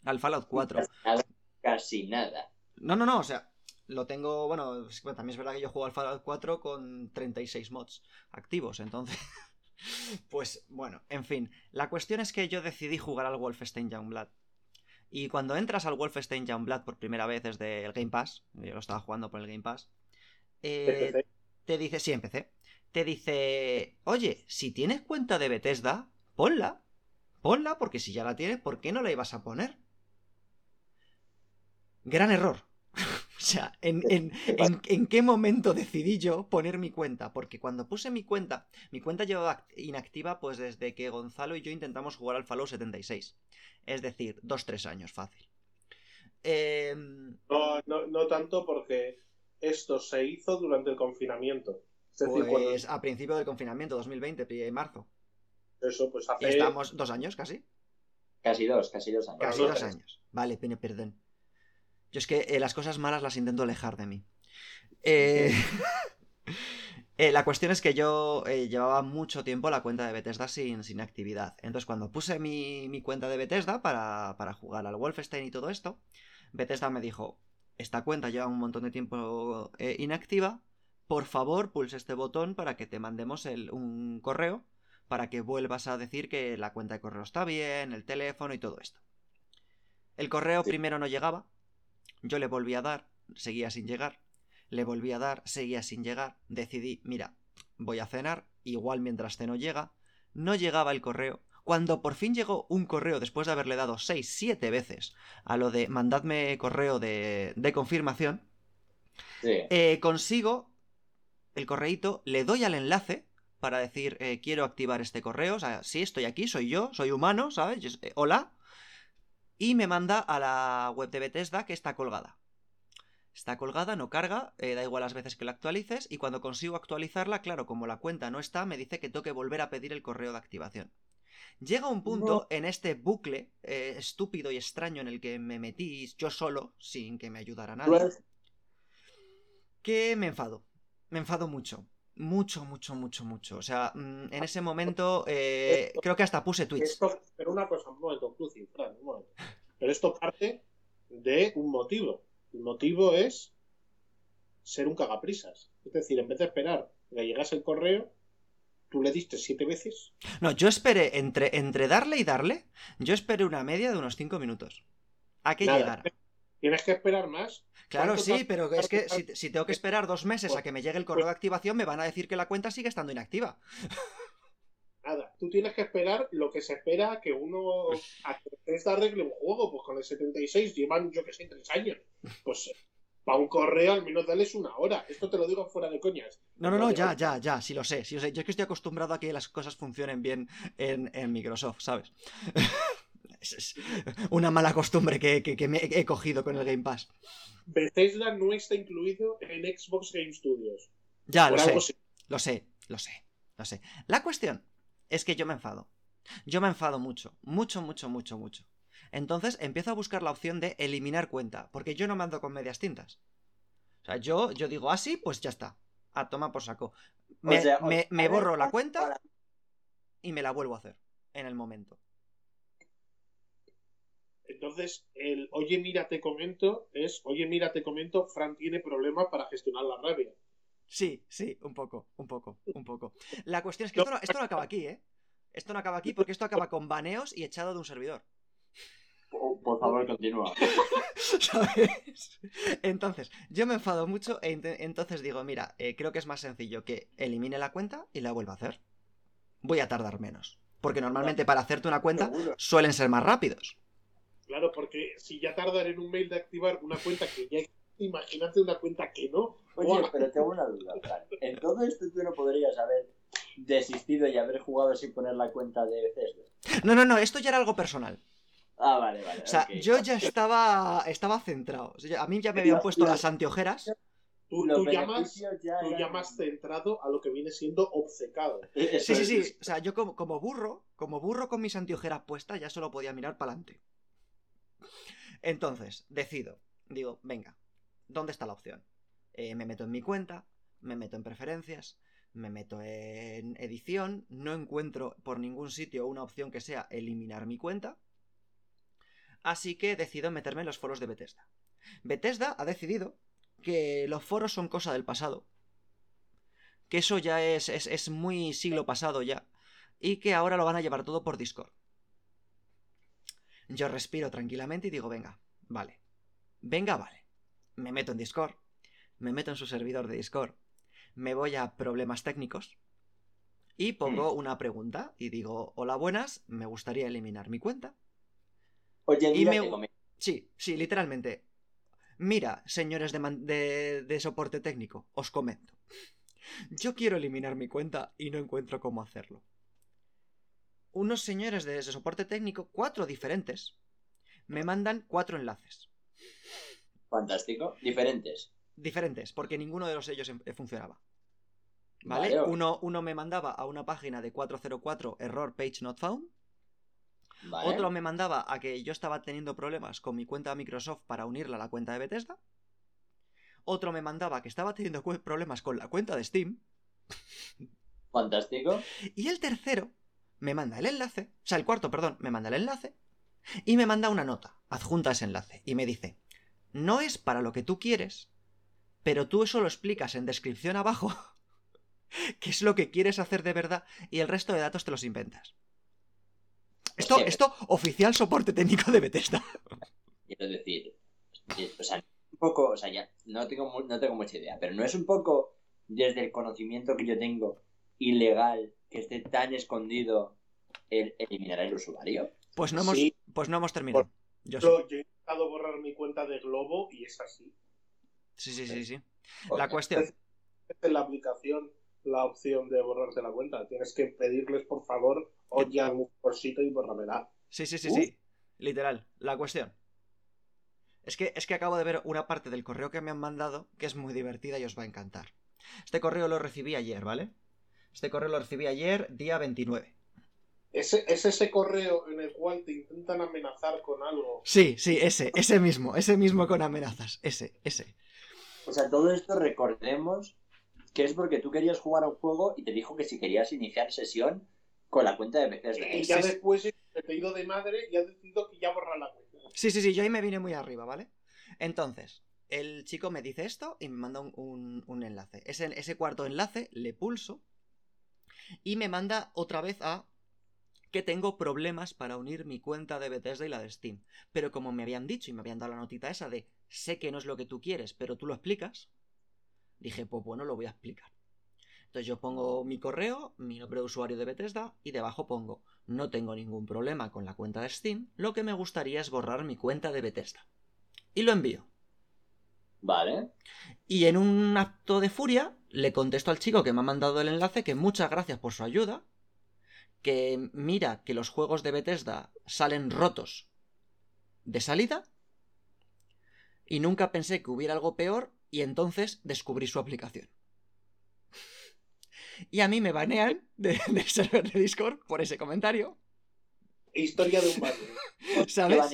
Al Fallout 4. Casi nada. No, no, no, o sea, lo tengo, bueno, también es verdad que yo juego al Fallout 4 con 36 mods activos, entonces... pues bueno, en fin, la cuestión es que yo decidí jugar al Wolfenstein Youngblood. Y cuando entras al Wolfenstein Youngblood por primera vez desde el Game Pass, yo lo estaba jugando por el Game Pass, eh, te dice, sí, empecé, te dice, oye, si tienes cuenta de Bethesda, ponla, ponla, porque si ya la tienes, ¿por qué no la ibas a poner? Gran error. O sea, ¿en, en, en, en qué momento decidí yo poner mi cuenta? Porque cuando puse mi cuenta, mi cuenta llevaba act- inactiva pues desde que Gonzalo y yo intentamos jugar al Fallout 76. Es decir, dos, tres años, fácil. Em, No, no, no tanto porque esto se hizo durante el confinamiento. Es decir, pues a principio del confinamiento, 2020, pri- marzo. eso, pues hace. Estamos dos años casi. Casi dos, casi dos años. Casi dos, años. Vale, pene, perdón. Yo es que eh, las cosas malas las intento alejar de mí. Eh, eh, la cuestión es que yo llevaba mucho tiempo la cuenta de Bethesda sin, sin actividad. Entonces, cuando puse mi, mi cuenta de Bethesda para, para jugar al Wolfenstein y todo esto, Bethesda me dijo: Esta cuenta lleva un montón de tiempo inactiva. Por favor, pulsa este botón para que te mandemos el- un correo para que vuelvas a decir que la cuenta de correo está bien, el teléfono y todo esto. El correo Sí. primero no llegaba, yo le volví a dar, seguía sin llegar, le volví a dar, seguía sin llegar, decidí, mira, voy a cenar, igual mientras ceno llega, no llegaba el correo. Cuando por fin llegó un correo después de haberle dado 6, 7 veces a lo de mandadme correo de, de confirmación, Sí. eh, consigo el correíto, le doy al enlace para decir eh, quiero activar este correo, o sea, sí, estoy aquí, soy yo, soy humano, ¿sabes? Eh, hola. Y me manda a la web de Bethesda que está colgada. Está colgada, no carga, eh, da igual las veces que la actualices, y cuando consigo actualizarla, claro, como la cuenta no está, me dice que tengo que volver a pedir el correo de activación. Llega un punto en este bucle eh, estúpido y extraño en el que me metí yo solo, sin que me ayudara nadie que me enfado. Me enfado mucho. Mucho, mucho, mucho, mucho. O sea, mm, en ese momento eh, creo que hasta puse tweets. Esto, pero una cosa, un momento, Cruci, Fran, un momento. Pero esto parte de un motivo. motivo es ser un cagaprisas. Es decir, en vez de esperar que llegase el correo, tú le diste siete veces. No, yo esperé entre, entre darle y darle, yo esperé una media de unos 5 minutos. ¿A qué Nada. llegar? Tienes que esperar más. Claro, ¿Cuánto sí, pero es que si, si tengo que esperar dos meses a que me llegue el correo de activación, me van a decir que la cuenta sigue estando inactiva. Nada, tú tienes que esperar lo que se espera que uno a Bethesda arregle un juego, pues con el 76 llevan, yo que sé, tres años. Pues para un correo al menos dales una hora. Esto te lo digo fuera de coñas. No, no, no, ya, ya, ya, sí lo sé, sí lo sé. Yo es que estoy acostumbrado a que las cosas funcionen bien en, en Microsoft, ¿sabes? Una mala costumbre que, que- que me he cogido con el Game Pass. Bethesda no está incluido en Xbox Game Studios. Ya, lo sé, sí. lo sé, lo sé, lo sé. La cuestión es que yo me enfado. Yo me enfado mucho, mucho, mucho, mucho, mucho. Entonces empiezo a buscar la opción de eliminar cuenta, porque yo no me ando con medias tintas. O sea, yo, yo digo así, pues ya está. A toma por saco. Me, O sea, o- me- borro la cuenta y me la vuelvo a hacer en el momento. Entonces, el oye, mira, te comento es oye, mira, te comento, Fran tiene problemas para gestionar la rabia. Sí, sí, un poco, un poco, un poco. La cuestión es que esto no, esto no acaba aquí, ¿eh? Esto no acaba aquí porque esto acaba con baneos y echado de un servidor. Por, favor, continúa. ¿Sabes? Entonces, yo me enfado mucho e entonces digo, mira, eh, creo que es más sencillo que elimine la cuenta y la vuelva a hacer. Voy a tardar menos. Porque normalmente para hacerte una cuenta suelen ser más rápidos. Claro, porque si ya tardan en un mail de activar una cuenta que ya imagínate una cuenta que no. Oye, pero tengo una duda, Fran. En todo esto tú no podrías haber desistido y haber jugado sin poner la cuenta de Bethesda. No, no, no, esto ya era algo personal. Ah, vale, vale. O sea, yo ya estaba, estaba centrado. O sea, a mí ya me habían puesto las antiojeras. Tú, tú llamas, ya tú llamas centrado a lo que viene siendo obcecado. Eso Sí, sí, sí. O sea, yo como, como burro, como burro con mis antiojeras puestas, ya solo podía mirar para adelante. Entonces, decido. Digo, venga, ¿dónde está la opción? Eh, me meto en mi cuenta, me meto en preferencias, me meto en edición, no encuentro por ningún sitio una opción que sea eliminar mi cuenta. Así que decido meterme en los foros de Bethesda. Bethesda ha decidido que los foros son cosa del pasado. Que eso ya es, es, es muy siglo pasado ya. Y que ahora lo van a llevar todo por Discord. Yo respiro tranquilamente y digo, venga, vale. Venga, vale. Me meto en Discord. Me meto en su servidor de Discord. Me voy a problemas técnicos. Y pongo una pregunta y digo, hola buenas, me gustaría eliminar mi cuenta. Oye, Y me-. Sí, sí, literalmente. Mira, señores de, man- de, de soporte técnico, os comento. Yo quiero eliminar mi cuenta y no encuentro cómo hacerlo. Unos señores de, de soporte técnico, cuatro diferentes, me mandan cuatro enlaces. Fantástico. Diferentes. Diferentes, porque ninguno de los ellos en- eh, funcionaba. ¿Vale? Vale. Uno, uno me mandaba a una página de 404 error page not found. Vale. Otro me mandaba a que yo estaba teniendo problemas con mi cuenta Microsoft para unirla a la cuenta de Bethesda. Otro me mandaba que estaba teniendo problemas con la cuenta de Steam. Fantástico. Y el tercero me manda el enlace, o sea, el cuarto, perdón, me manda el enlace y me manda una nota adjunta ese enlace y me dice, no es para lo que tú quieres, pero tú eso lo explicas en descripción abajo, qué es lo que quieres hacer de verdad y el resto de datos te los inventas. Esto, esto, oficial soporte técnico de Bethesda. Quiero decir, o sea, un poco, o sea, ya no tengo, no tengo mucha idea, pero no es un poco desde el conocimiento que yo tengo ilegal que esté tan escondido el eliminar el usuario. Pues no hemos, Sí. pues no hemos terminado. Yo sí. Yo, yo he intentado borrar mi cuenta de Globo y es así. Sí, sí, sí, sí. Ok. La cuestión. en la aplicación la opción de borrarte la cuenta. Tienes que pedirles, por favor, oye, un corsito y bórramela. Sí, sí, sí, Uh. sí. Literal. La cuestión. Es que, es que acabo de ver una parte del correo que me han mandado que es muy divertida y os va a encantar. Este correo lo recibí ayer, ¿vale? Este correo lo recibí ayer, día 29. Ese, es ese correo en el cual te intentan amenazar con algo. Sí, sí, ese, ese mismo, ese mismo con amenazas. Ese, ese. O sea, todo esto recordemos que es porque tú querías jugar a un juego y te dijo que si querías iniciar sesión con la cuenta de Bethesda. Y ya después he te he ido de madre y ha decidido que ya borra la cuenta. Sí, sí, sí, yo ahí me vine muy arriba, ¿vale? Entonces, el chico me dice esto y me manda un, un- un enlace. Ese, ese cuarto enlace le pulso y me manda otra vez a que tengo problemas para unir mi cuenta de Bethesda y la de Steam. Pero como me habían dicho y me habían dado la notita esa de sé que no es lo que tú quieres, pero tú lo explicas, dije, pues bueno, lo voy a explicar. Entonces yo pongo mi correo, mi nombre de usuario de Bethesda y debajo pongo no tengo ningún problema con la cuenta de Steam, lo que me gustaría es borrar mi cuenta de Bethesda. Y lo envío. Vale. Y en un acto de furia le contesto al chico que me ha mandado el enlace que muchas gracias por su ayuda, que mira que los juegos de Bethesda salen rotos de salida y nunca pensé que hubiera algo peor y entonces descubrí su aplicación. Y a mí me banean de- del server de Discord por ese comentario, Historia de un barrio. ¿Te ¿sabes?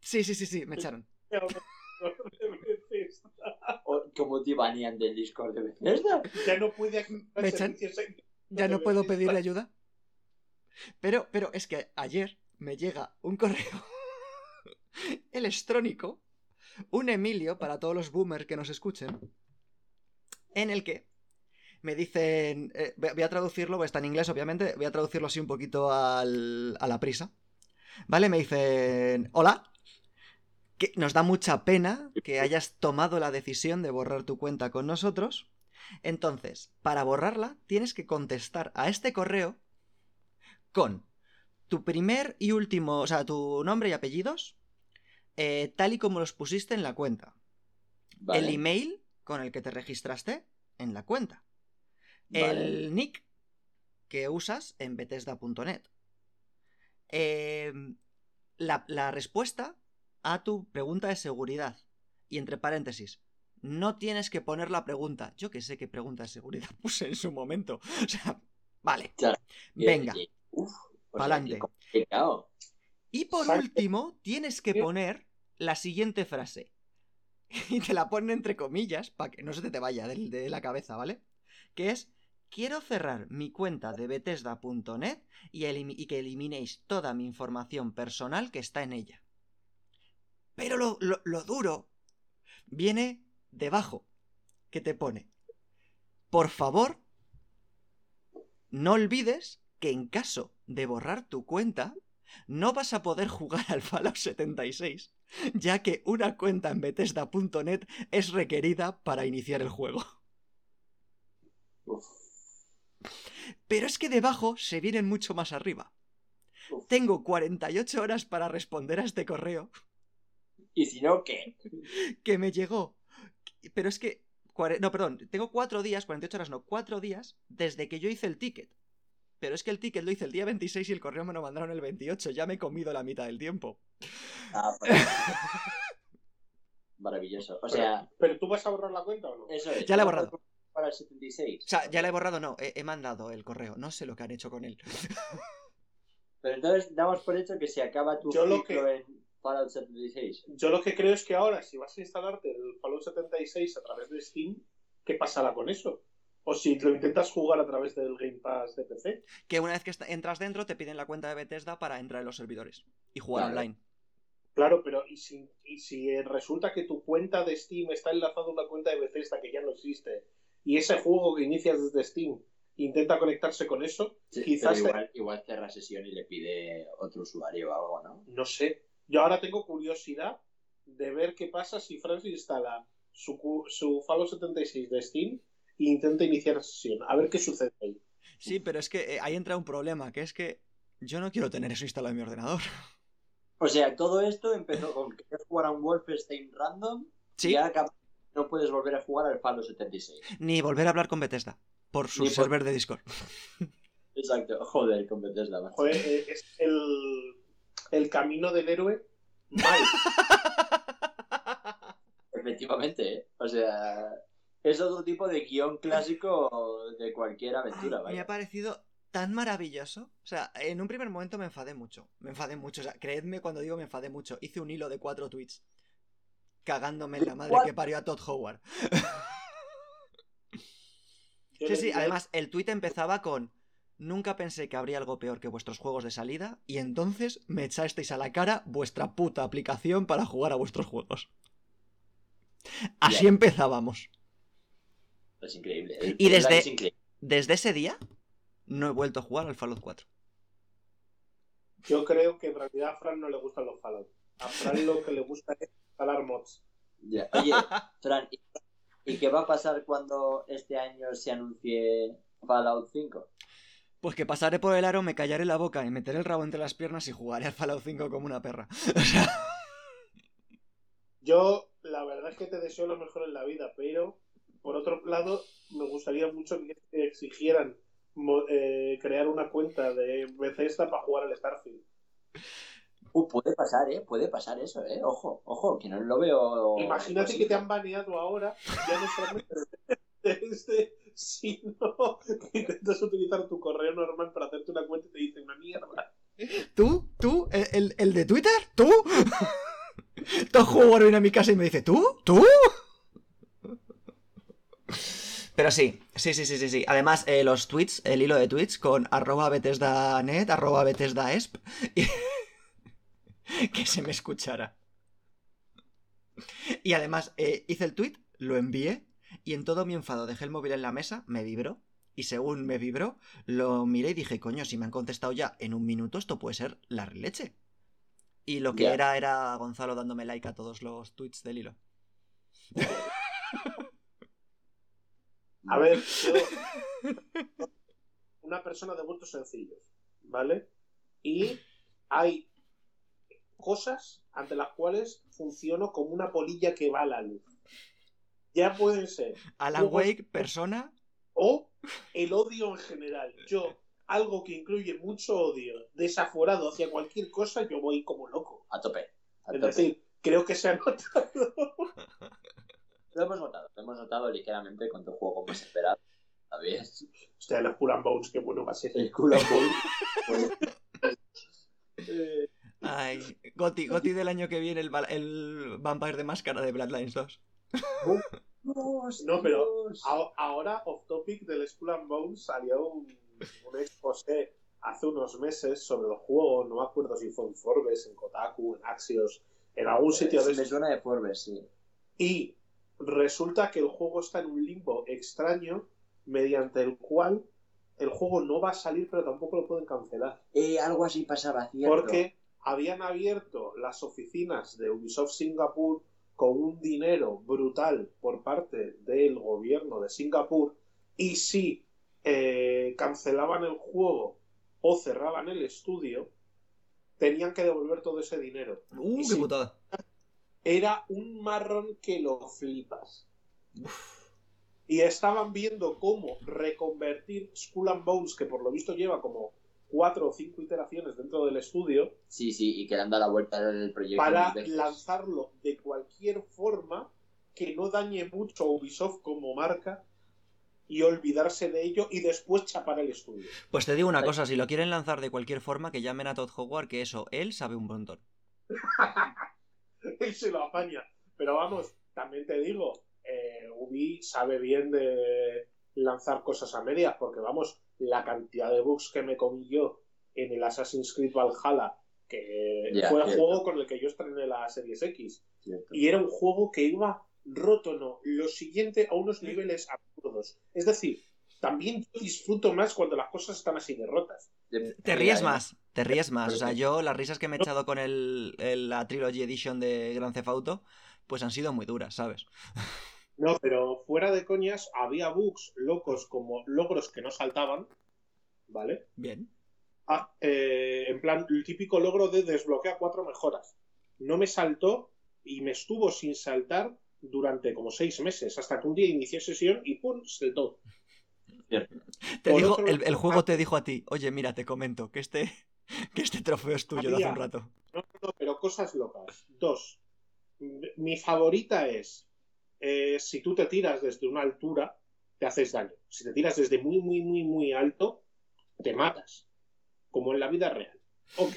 Sí, sí, sí, sí, me echaron. o ¿Cómo te banean del Discord de Bethesda? ya no a Me echan- Ya no puedo pedirle ayuda. Pero, pero es que ayer me llega un correo electrónico, un Emilio para todos los boomers que nos escuchen, en el que me dicen, eh, voy voy a traducirlo, está en inglés obviamente, voy a traducirlo así un poquito al- a la prisa. ¿Vale? Me dicen, hola, que nos da mucha pena que hayas tomado la decisión de borrar tu cuenta con nosotros. Entonces, para borrarla, tienes que contestar a este correo con tu primer y último, o sea, tu nombre y apellidos, eh, tal y como los pusiste en la cuenta. Vale. El email con el que te registraste en la cuenta. Vale. El nick que usas en Bethesda.net. Eh, la, la respuesta a tu pregunta de seguridad. Y entre paréntesis, no tienes que poner la pregunta. Yo que sé qué pregunta de seguridad puse en su momento. O sea, vale. Venga. Pa'lante. Y por último, tienes que poner la siguiente frase. Y te la ponen entre comillas para que no se te vaya de, la cabeza, ¿vale? Que es, quiero cerrar mi cuenta de Bethesda.net y, y que eliminéis toda mi información personal que está en ella. Pero lo, lo- lo duro viene debajo, que te pone, por favor, no olvides que en caso de borrar tu cuenta, no vas a poder jugar al Fallout 76, ya que una cuenta en Bethesda.net es requerida para iniciar el juego. Uf, Pero es que debajo se vienen mucho más arriba. uf. Tengo 48 horas para responder a este correo ¿Y si no, qué? que me llegó. Pero es que... No, perdón, tengo 4 días, 48 horas, no, 4 días desde que yo hice el ticket. Pero es que el ticket lo hice el día 26 y el correo me lo mandaron el 28, ya me he comido la mitad del tiempo. Ah, pues- Maravilloso. O sea, ¿Pero tú vas a borrar la cuenta o no? eso es. Ya la he borrado. Para el 76. O sea, ya la he borrado, no, he, he mandado el correo, no sé lo que han hecho con él. Pero entonces damos por hecho que se acaba tu Yo lo ciclo en Fallout 76. Yo lo que creo es que ahora, si vas a instalarte el Fallout 76 a través de Steam, ¿qué pasará con eso? O si lo intentas jugar a través del Game Pass de PC. Que una vez que entras dentro te piden la cuenta de Bethesda para entrar en los servidores y jugar Claro. online. Claro, pero ¿y si, y si resulta que tu cuenta de Steam está enlazada a una cuenta de Bethesda que ya no existe y ese juego que inicias desde Steam intenta conectarse con eso? Sí, Quizás pero igual, igual cerra sesión y le pide otro usuario o algo, ¿no? No sé. Yo ahora tengo curiosidad de ver qué pasa si Francis instala su, cu- su Fallout 76 de Steam e intenta iniciar sesión. A ver qué sucede ahí. Sí, pero es que eh, ahí entra un problema, que es que yo no quiero tener eso instalado en mi ordenador. O sea, todo esto empezó con que jugar a un Wolfenstein random Sí, y ahora no puedes volver a jugar al Fallout 76. ni volver a hablar con Bethesda por su Ni por- server de Discord. Exacto. Joder, con Bethesda. macho. Joder, eh, es el, el camino del héroe mal. Efectivamente, ¿eh? O sea, es otro tipo de guion clásico de cualquier aventura, Ay, me vaya. ha parecido tan maravilloso. O sea, en un primer momento me enfadé mucho. Me enfadé mucho. O sea, creedme cuando digo me enfadé mucho. Hice un hilo de cuatro tweets cagándome en la madre que parió a Todd Howard. Sí, sí, además el tweet empezaba con Nunca pensé que habría algo peor que vuestros juegos de salida y entonces me echasteis a la cara vuestra puta aplicación para jugar a vuestros juegos. Así empezábamos. Es increíble. El- Y desde- es increíble. Desde ese día no he vuelto a jugar al Fallout 4. Yo creo que en realidad a Fran no le gustan los Fallout. A Fran lo que le gusta es instalar mods. Oye, Fran, ¿y- ¿y qué va a pasar cuando este año se anuncie Fallout 5? Pues que pasaré por el aro, me callaré la boca y meteré el rabo entre las piernas y jugaré al Fallout 5 como una perra. O sea, Yo, la verdad es que te deseo lo mejor en la vida, pero por otro lado, me gustaría mucho que te exigieran eh, crear una cuenta de Bethesda para jugar al Starfield. Uh, puede pasar, ¿eh? Puede pasar eso, ¿eh? Ojo, ojo, que no lo veo... Imagínate posible. que te han baneado ahora, ya no solamente de este, sino que intentas utilizar tu correo normal para hacerte una cuenta y te dicen una mierda. ¿tú? ¿Tú? ¿El, el- el de Twitter? ¿Tú? Todo jugador viene a mi casa y me dice, ¿tú? ¿Tú? Pero sí, sí, sí, sí, sí, sí. Además, eh, los tweets, el hilo de tweets con arroba Bethesda.net, arroba Bethesda.esp, y- que se me escuchara. Y además, eh, hice el tweet, lo envié, y en todo mi enfado dejé el móvil en la mesa, me vibró, y según me vibró, lo miré y dije, coño, si me han contestado ya en un minuto, esto puede ser la leche. Y lo que era era Gonzalo dándome like a todos los tweets del hilo. A ver, yo. Una persona de gustos sencillos, ¿vale? Y hay cosas ante las cuales funciono como una polilla que va a la luz. Ya pueden ser. Alan Wake, persona. O el odio en general. Yo, algo que incluye mucho odio desaforado hacia cualquier cosa, yo voy como loco. A tope. A Es tope. decir, creo que se ha notado. Lo hemos notado, lo hemos notado ligeramente con tu juego más esperado. ¿Sabes? Hostia, los and Bones, qué bueno va a ser. El culo Eh, Ay, Goti, Goti del año que viene, el, el Vampire de Máscara de Bloodlines 2. No, pero a- ahora, off topic del Skull and Bones, salió un, un exposé hace unos meses sobre el juego. No me acuerdo si fue en Forbes, en Kotaku, en Axios, en algún sitio de Me suena de Forbes, sí. Y resulta que el juego está en un limbo extraño mediante el cual el juego no va a salir, pero tampoco lo pueden cancelar. Eh, algo así pasaba, ¿cierto? Porque habían abierto las oficinas de Ubisoft Singapur con un dinero brutal por parte del gobierno de Singapur y si eh, cancelaban el juego o cerraban el estudio, tenían que devolver todo ese dinero. Uh, Y qué sí. putada. Era un marrón que lo flipas. Y estaban viendo cómo reconvertir Skull and Bones, que por lo visto lleva como cuatro o cinco iteraciones dentro del estudio, Sí, sí, y que le han dado la vuelta al proyecto. para lanzarlo de cualquier forma que no dañe mucho a Ubisoft como marca y olvidarse de ello y después chapar el estudio. Pues te digo una cosa, si lo quieren lanzar de cualquier forma, que llamen a Todd Howard, que eso, él sabe un montón. Él se lo apaña. Pero vamos, también te digo, eh, Ubi sabe bien de lanzar cosas a medias, porque vamos, la cantidad de bugs que me comí yo en el Assassin's Creed Valhalla, que fue el cierto. juego con el que yo estrené la Series X. Cierto. y era un juego que iba roto, no, lo siguiente a unos niveles absurdos. Es decir, también yo disfruto más cuando las cosas están así de rotas. De- Te ríes hay- más, te ríes más. O sea, yo las risas que me he echado con el, el- la Trilogy Edition de Grand Theft Auto, pues han sido muy duras, ¿sabes? No, pero fuera de coñas, había bugs locos como logros que no saltaban, ¿vale? Bien. Ah, eh, en plan, el típico logro de desbloquea cuatro mejoras. No me saltó y me estuvo sin saltar durante como seis meses, hasta que un día inicié sesión y ¡pum! saltó. Te dijo, otro el, el juego te dijo a ti, oye, mira, te comento que este, que este trofeo es tuyo de hace un rato. No, no, pero cosas locas. Dos. Mi favorita es eh, si tú te tiras desde una altura, te haces daño. Si te tiras desde muy, muy, muy, muy alto, te matas. Como en la vida real. Ok.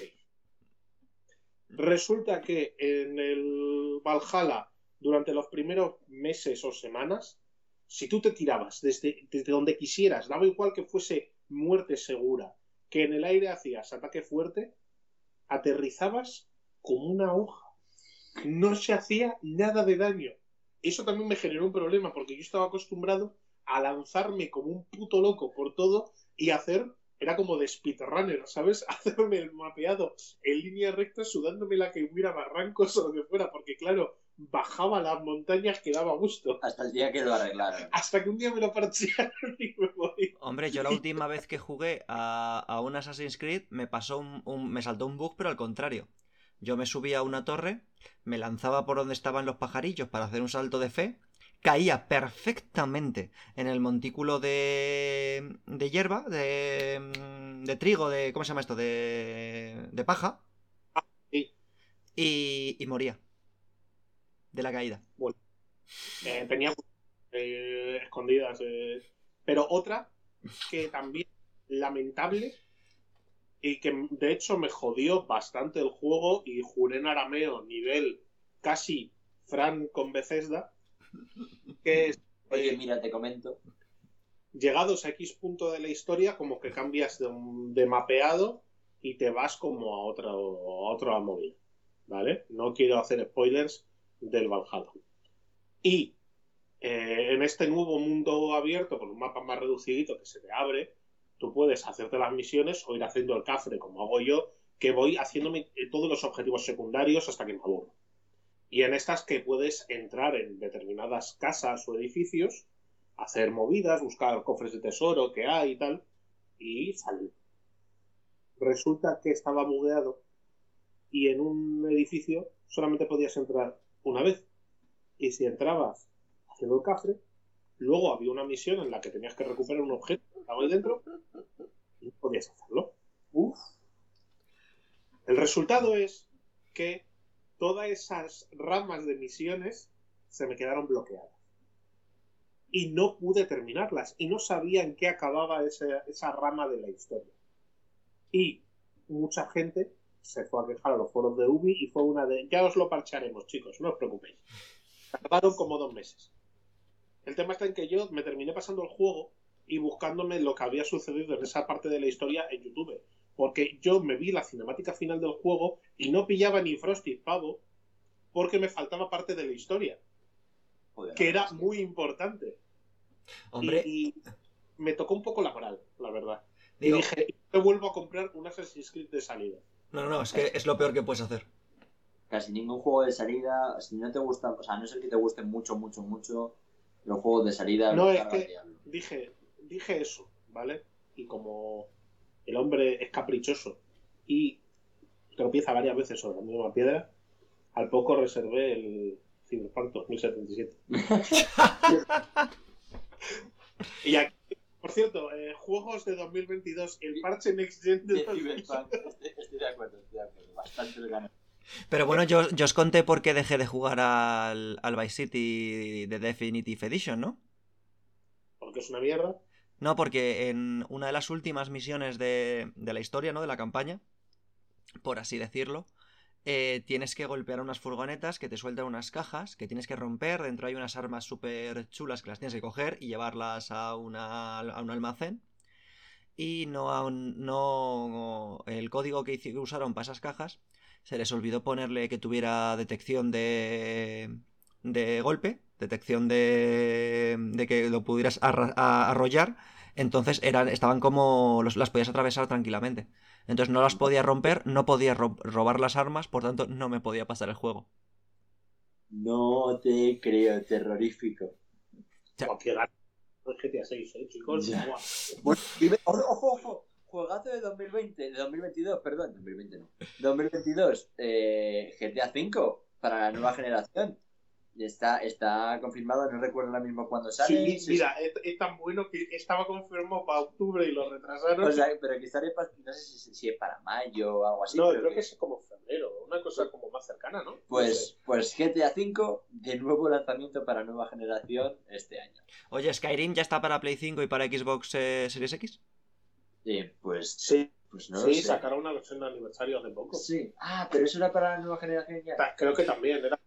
Resulta que en el Valhalla, durante los primeros meses o semanas, si tú te tirabas desde, desde donde quisieras, daba igual que fuese muerte segura, que en el aire hacías ataque fuerte, aterrizabas como una hoja. No se hacía nada de daño. Eso también me generó un problema porque yo estaba acostumbrado a lanzarme como un puto loco por todo y hacer, era como de speedrunner, ¿sabes? Hacerme el mapeado en línea recta, sudándome la que hubiera barrancos o lo que fuera, porque claro, bajaba las montañas que daba gusto. Hasta el día que lo arreglaron. Hasta que un día me lo parchearon y me morí. Hombre, yo la última vez que jugué a, a un Assassin's Creed me pasó un, un- me saltó un bug, pero al contrario. Yo me subía a una torre, me lanzaba por donde estaban los pajarillos para hacer un salto de fe, caía perfectamente en el montículo de, de hierba, de, mm, de trigo, de ¿cómo se llama esto? De, de paja. sí. Y, y moría de la caída. Eh, tenía eh, escondidas. eh. Pero otra que también lamentable y que de hecho me jodió bastante el juego y juré en arameo nivel casi Fran con Bethesda, que es Oye, eh, mira, te comento. llegados a X punto de la historia, como que cambias de, un- de mapeado y te vas como a otra, a otra movida. ¿Vale? No quiero hacer spoilers del Valhalla. Y eh, en este nuevo mundo abierto, con un mapa más reducidito que se te abre, tú puedes hacerte las misiones o ir haciendo el cafre, como hago yo, que voy haciéndome eh, todos los objetivos secundarios hasta que me aburro. Y en estas que puedes entrar en determinadas casas o edificios, hacer movidas, buscar cofres de tesoro que hay y tal, y salir. Resulta que estaba bugueado y en un edificio solamente podías entrar una vez. Y si entrabas haciendo el cafre, luego había una misión en la que tenías que recuperar un objeto estaba ahí dentro y podías hacerlo. Uf. El resultado es que todas esas ramas de misiones se me quedaron bloqueadas. Y no pude terminarlas. Y no sabía en qué acababa esa, esa rama de la historia. Y mucha gente se fue a quejar a los foros de Ubi y fue una de, ya os lo parcharemos, chicos, no os preocupéis. Tardaron como dos meses. El tema está en que yo me terminé pasando el juego y buscándome lo que había sucedido en esa parte de la historia en YouTube. Porque yo me vi la cinemática final del juego y no pillaba ni Frosty pavo porque me faltaba parte de la historia, Joder, que era sí. muy importante. Hombre, Y, y me tocó un poco la moral, la verdad. digo, Y dije, no vuelvo a comprar un Assassin's Creed de salida. no, no, no, es que es lo peor que puedes hacer. Casi ningún juego de salida, si no te gusta, o sea, no ser que te guste mucho, mucho, mucho, los juegos de salida. No, es que- diablo. dije, dije eso, ¿vale? Y como el hombre es caprichoso y tropieza varias veces sobre la misma piedra, al poco reservé el Cyberpunk 2077. y aquí, por cierto, eh, juegos de 2022, el parche Next Gen de De 2022. Cyberpunk, estoy, estoy de acuerdo, estoy de acuerdo. Bastante. Pero bueno, yo, yo os conté por qué dejé de jugar al, al Vice City de Definitive Edition, ¿no? Porque es una mierda. No, porque en una de las últimas misiones de, de la historia, ¿no? De la campaña, por así decirlo, eh, tienes que golpear unas furgonetas que te sueltan unas cajas que tienes que romper. Dentro hay unas armas súper chulas que las tienes que coger y llevarlas a, una- a un almacén. Y no, aún- no el código que, que usaron para esas cajas se les olvidó ponerle que tuviera detección de, de golpe, detección de, de que lo pudieras arra- a- arrollar. Entonces eran, estaban como. los- las podías atravesar tranquilamente. Entonces no las podía romper, no podía ro- robar las armas, por tanto no me podía pasar el juego. No te creo, terrorífico. Cualquier GTA 6, ¿eh, chicos? Ojo, ojo. Juegazo de 2020, de 2022, perdón, 2020 no. 2022, eh, GTA V para la nueva generación. Está, está confirmado, no recuerdo ahora mismo cuándo sale. Sí, mira, es, es tan bueno que estaba confirmado para octubre y lo retrasaron. O sea, pero que sale, pa- no sé si, si es para mayo o algo así. no, creo que es como febrero, una cosa como más cercana, ¿no? Pues, pues GTA V, de nuevo lanzamiento para nueva generación este año. Oye, Skyrim ya está para Play 5 y para Xbox eh, Series X. Eh, pues, Sí, pues no sí, sacaron una versión de aniversario hace poco. Sí. Ah, pero eso era para la nueva generación ya. Creo que también, era,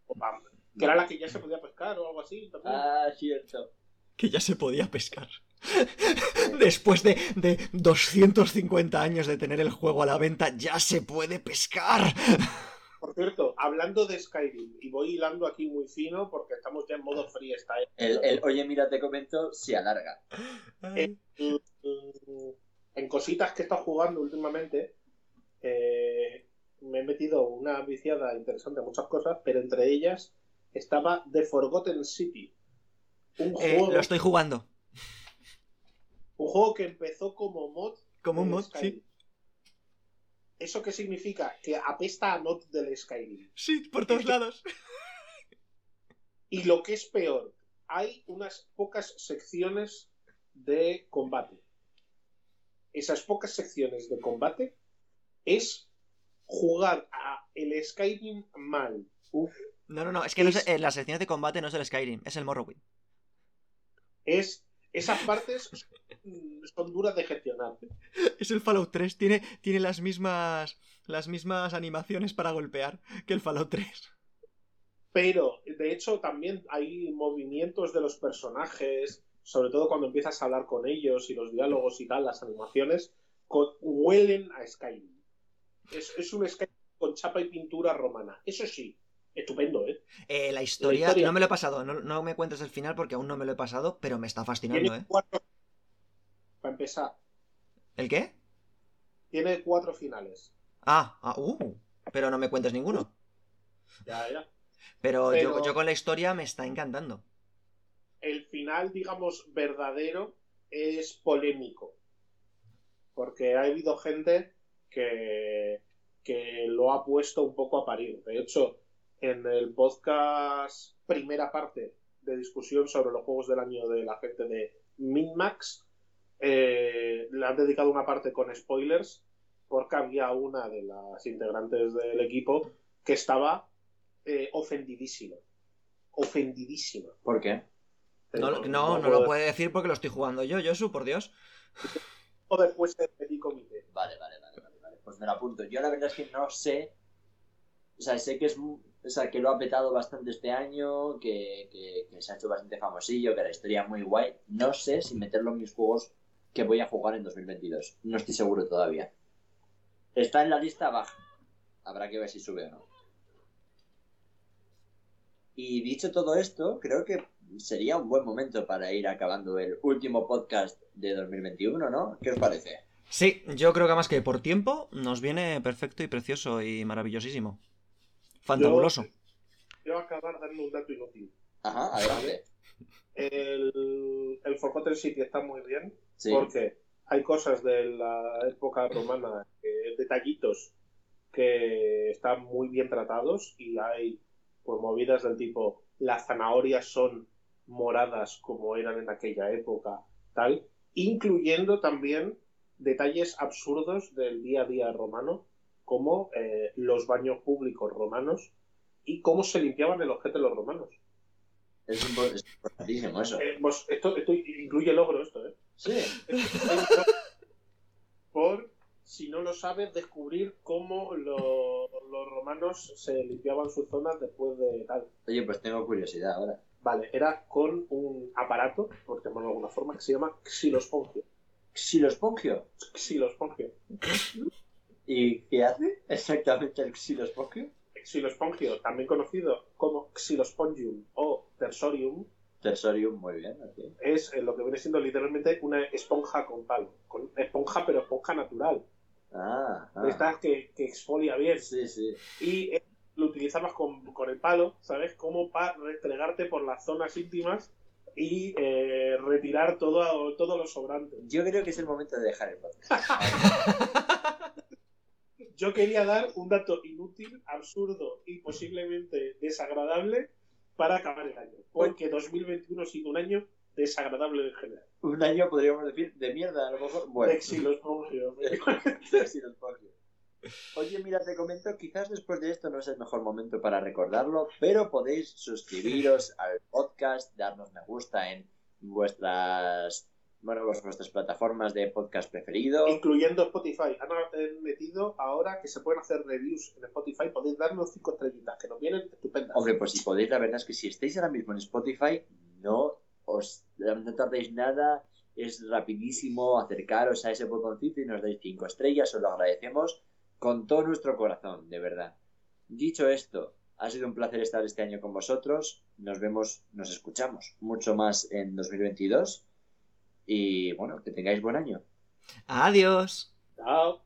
que era la que ya se podía pescar o algo así. También. Ah, cierto. Que ya se podía pescar. Después de, de 250 años de tener el juego a la venta, ya se puede pescar. Por cierto, hablando de Skyrim, y voy hilando aquí muy fino porque estamos ya en modo freestyle. El, el oye, mira, te comento, se alarga. En, en cositas que he estado jugando últimamente, eh, me he metido una viciada interesante a muchas cosas, pero entre ellas estaba The Forgotten City. Un Eh, juego, lo estoy jugando. un juego que empezó como mod. Como un mod, Skyrim. sí. ¿Eso qué significa? Que apesta a mod del Skyrim. Sí, por todos lados. Y lo que es peor, hay unas pocas secciones de combate. Esas pocas secciones de combate es jugar a el Skyrim mal. Uf, No, no, no, es que no Es- es- eh, las secciones de combate no es el Skyrim, es el Morrowind. es esas partes son duras de gestionar. Es el Fallout 3, tiene, tiene las mismas las mismas animaciones para golpear que el Fallout 3. Pero, de hecho, también hay movimientos de los personajes, sobre todo cuando empiezas a hablar con ellos y los diálogos y tal, las animaciones, huelen a Skyrim. Es, es un Skyrim con chapa y pintura romana. Eso sí, estupendo, ¿eh? Eh, la, historia, historia. no me lo he pasado, no, no me cuentes el final porque aún no me lo he pasado, pero me está fascinando, Tiene ¿eh? cuatro... Para empezar, ¿El qué? tiene cuatro finales. Ah, ah, uh, pero no me cuentes ninguno. Ya, ya. Pero, Pero- Yo, yo con la historia me está encantando. el final, digamos, verdadero es polémico. Porque ha habido gente que, que lo ha puesto un poco a parir. De hecho, en el podcast primera parte de discusión sobre los juegos del año de la gente de Minmax, eh, le han dedicado una parte con spoilers porque había una de las integrantes del equipo que estaba eh, ofendidísima. Ofendidísima. ¿Por qué? No, Eh, no, no lo puede decir porque lo estoy jugando yo, Josu, por Dios. o después del petit comité. Vale, vale, vale, vale, vale. Pues me lo apunto. Yo la verdad es que no sé. O sea, sé que es o sea, que lo ha petado bastante este año, que, que- se ha hecho bastante famosillo, que la historia es muy guay. No sé si meterlo en mis juegos que voy a jugar en 2022. No estoy seguro todavía. Está en la lista baja. Habrá que ver si sube o no. Y dicho todo esto, creo que sería un buen momento para ir acabando el último podcast de 2021, ¿no? ¿Qué os parece? Sí, yo creo que más que por tiempo nos viene perfecto y precioso y maravillosísimo. Fantabuloso. Yo voy a acabar dando un dato inútil. Ajá, adelante. El, el Forgotten City está muy bien Sí. porque hay cosas de la época romana, eh, detallitos que están muy bien tratados y hay pues movidas del tipo las zanahorias son moradas como eran en aquella época, tal, incluyendo también detalles absurdos del día a día romano, como eh, los baños públicos romanos y cómo se limpiaban el objeto los romanos. Es, impo- es importantísimo eso. Eh, pues esto, esto incluye logro esto, ¿eh? Sí. Por, si no lo sabes, descubrir cómo lo- los romanos se limpiaban sus zonas después de tal. Oye, pues tengo curiosidad ahora. Vale, era con un aparato, por llamarlo de alguna forma, que se llama xilospongio. ¿Xilospongio? Xilospongio. ¿Y qué hace exactamente el xilospongio? Xilospongio, también conocido como xilospongium o tersorium, Tersorium, muy bien. es eh, lo que viene siendo literalmente una esponja con palo. Con esponja, pero esponja natural. Ah, ah. Estas que, que exfolia bien. Sí, sí. y eh, lo utilizabas con, con el palo, ¿sabes? Como para restregarte por las zonas íntimas y eh, retirar todo, todo lo sobrante. Yo creo que es el momento de dejar el podcast. Yo quería dar un dato inútil, absurdo y posiblemente desagradable para acabar el año. Porque 2021 ha sido un año desagradable en general. Un año podríamos decir de mierda, a lo mejor. Bueno, Exilospongios. de xilospongio. Oye, mira, te comento, quizás después de esto no es el mejor momento para recordarlo, pero podéis suscribiros al podcast, darnos me gusta en vuestras, bueno, pues vuestras plataformas de podcast preferido. Incluyendo Spotify. Han han metido ahora que se pueden hacer reviews en Spotify. Podéis darnos cinco estrellitas, que nos vienen estupendas. Hombre, pues si podéis, la verdad es que si estáis ahora mismo en Spotify, no os no tardéis nada, es rapidísimo acercaros a ese botoncito y nos dais cinco estrellas, os lo agradecemos con todo nuestro corazón, de verdad. Dicho esto, ha sido un placer estar este año con vosotros. Nos vemos, nos escuchamos mucho más en 2022. Y bueno, que tengáis buen año. Adiós. Chao.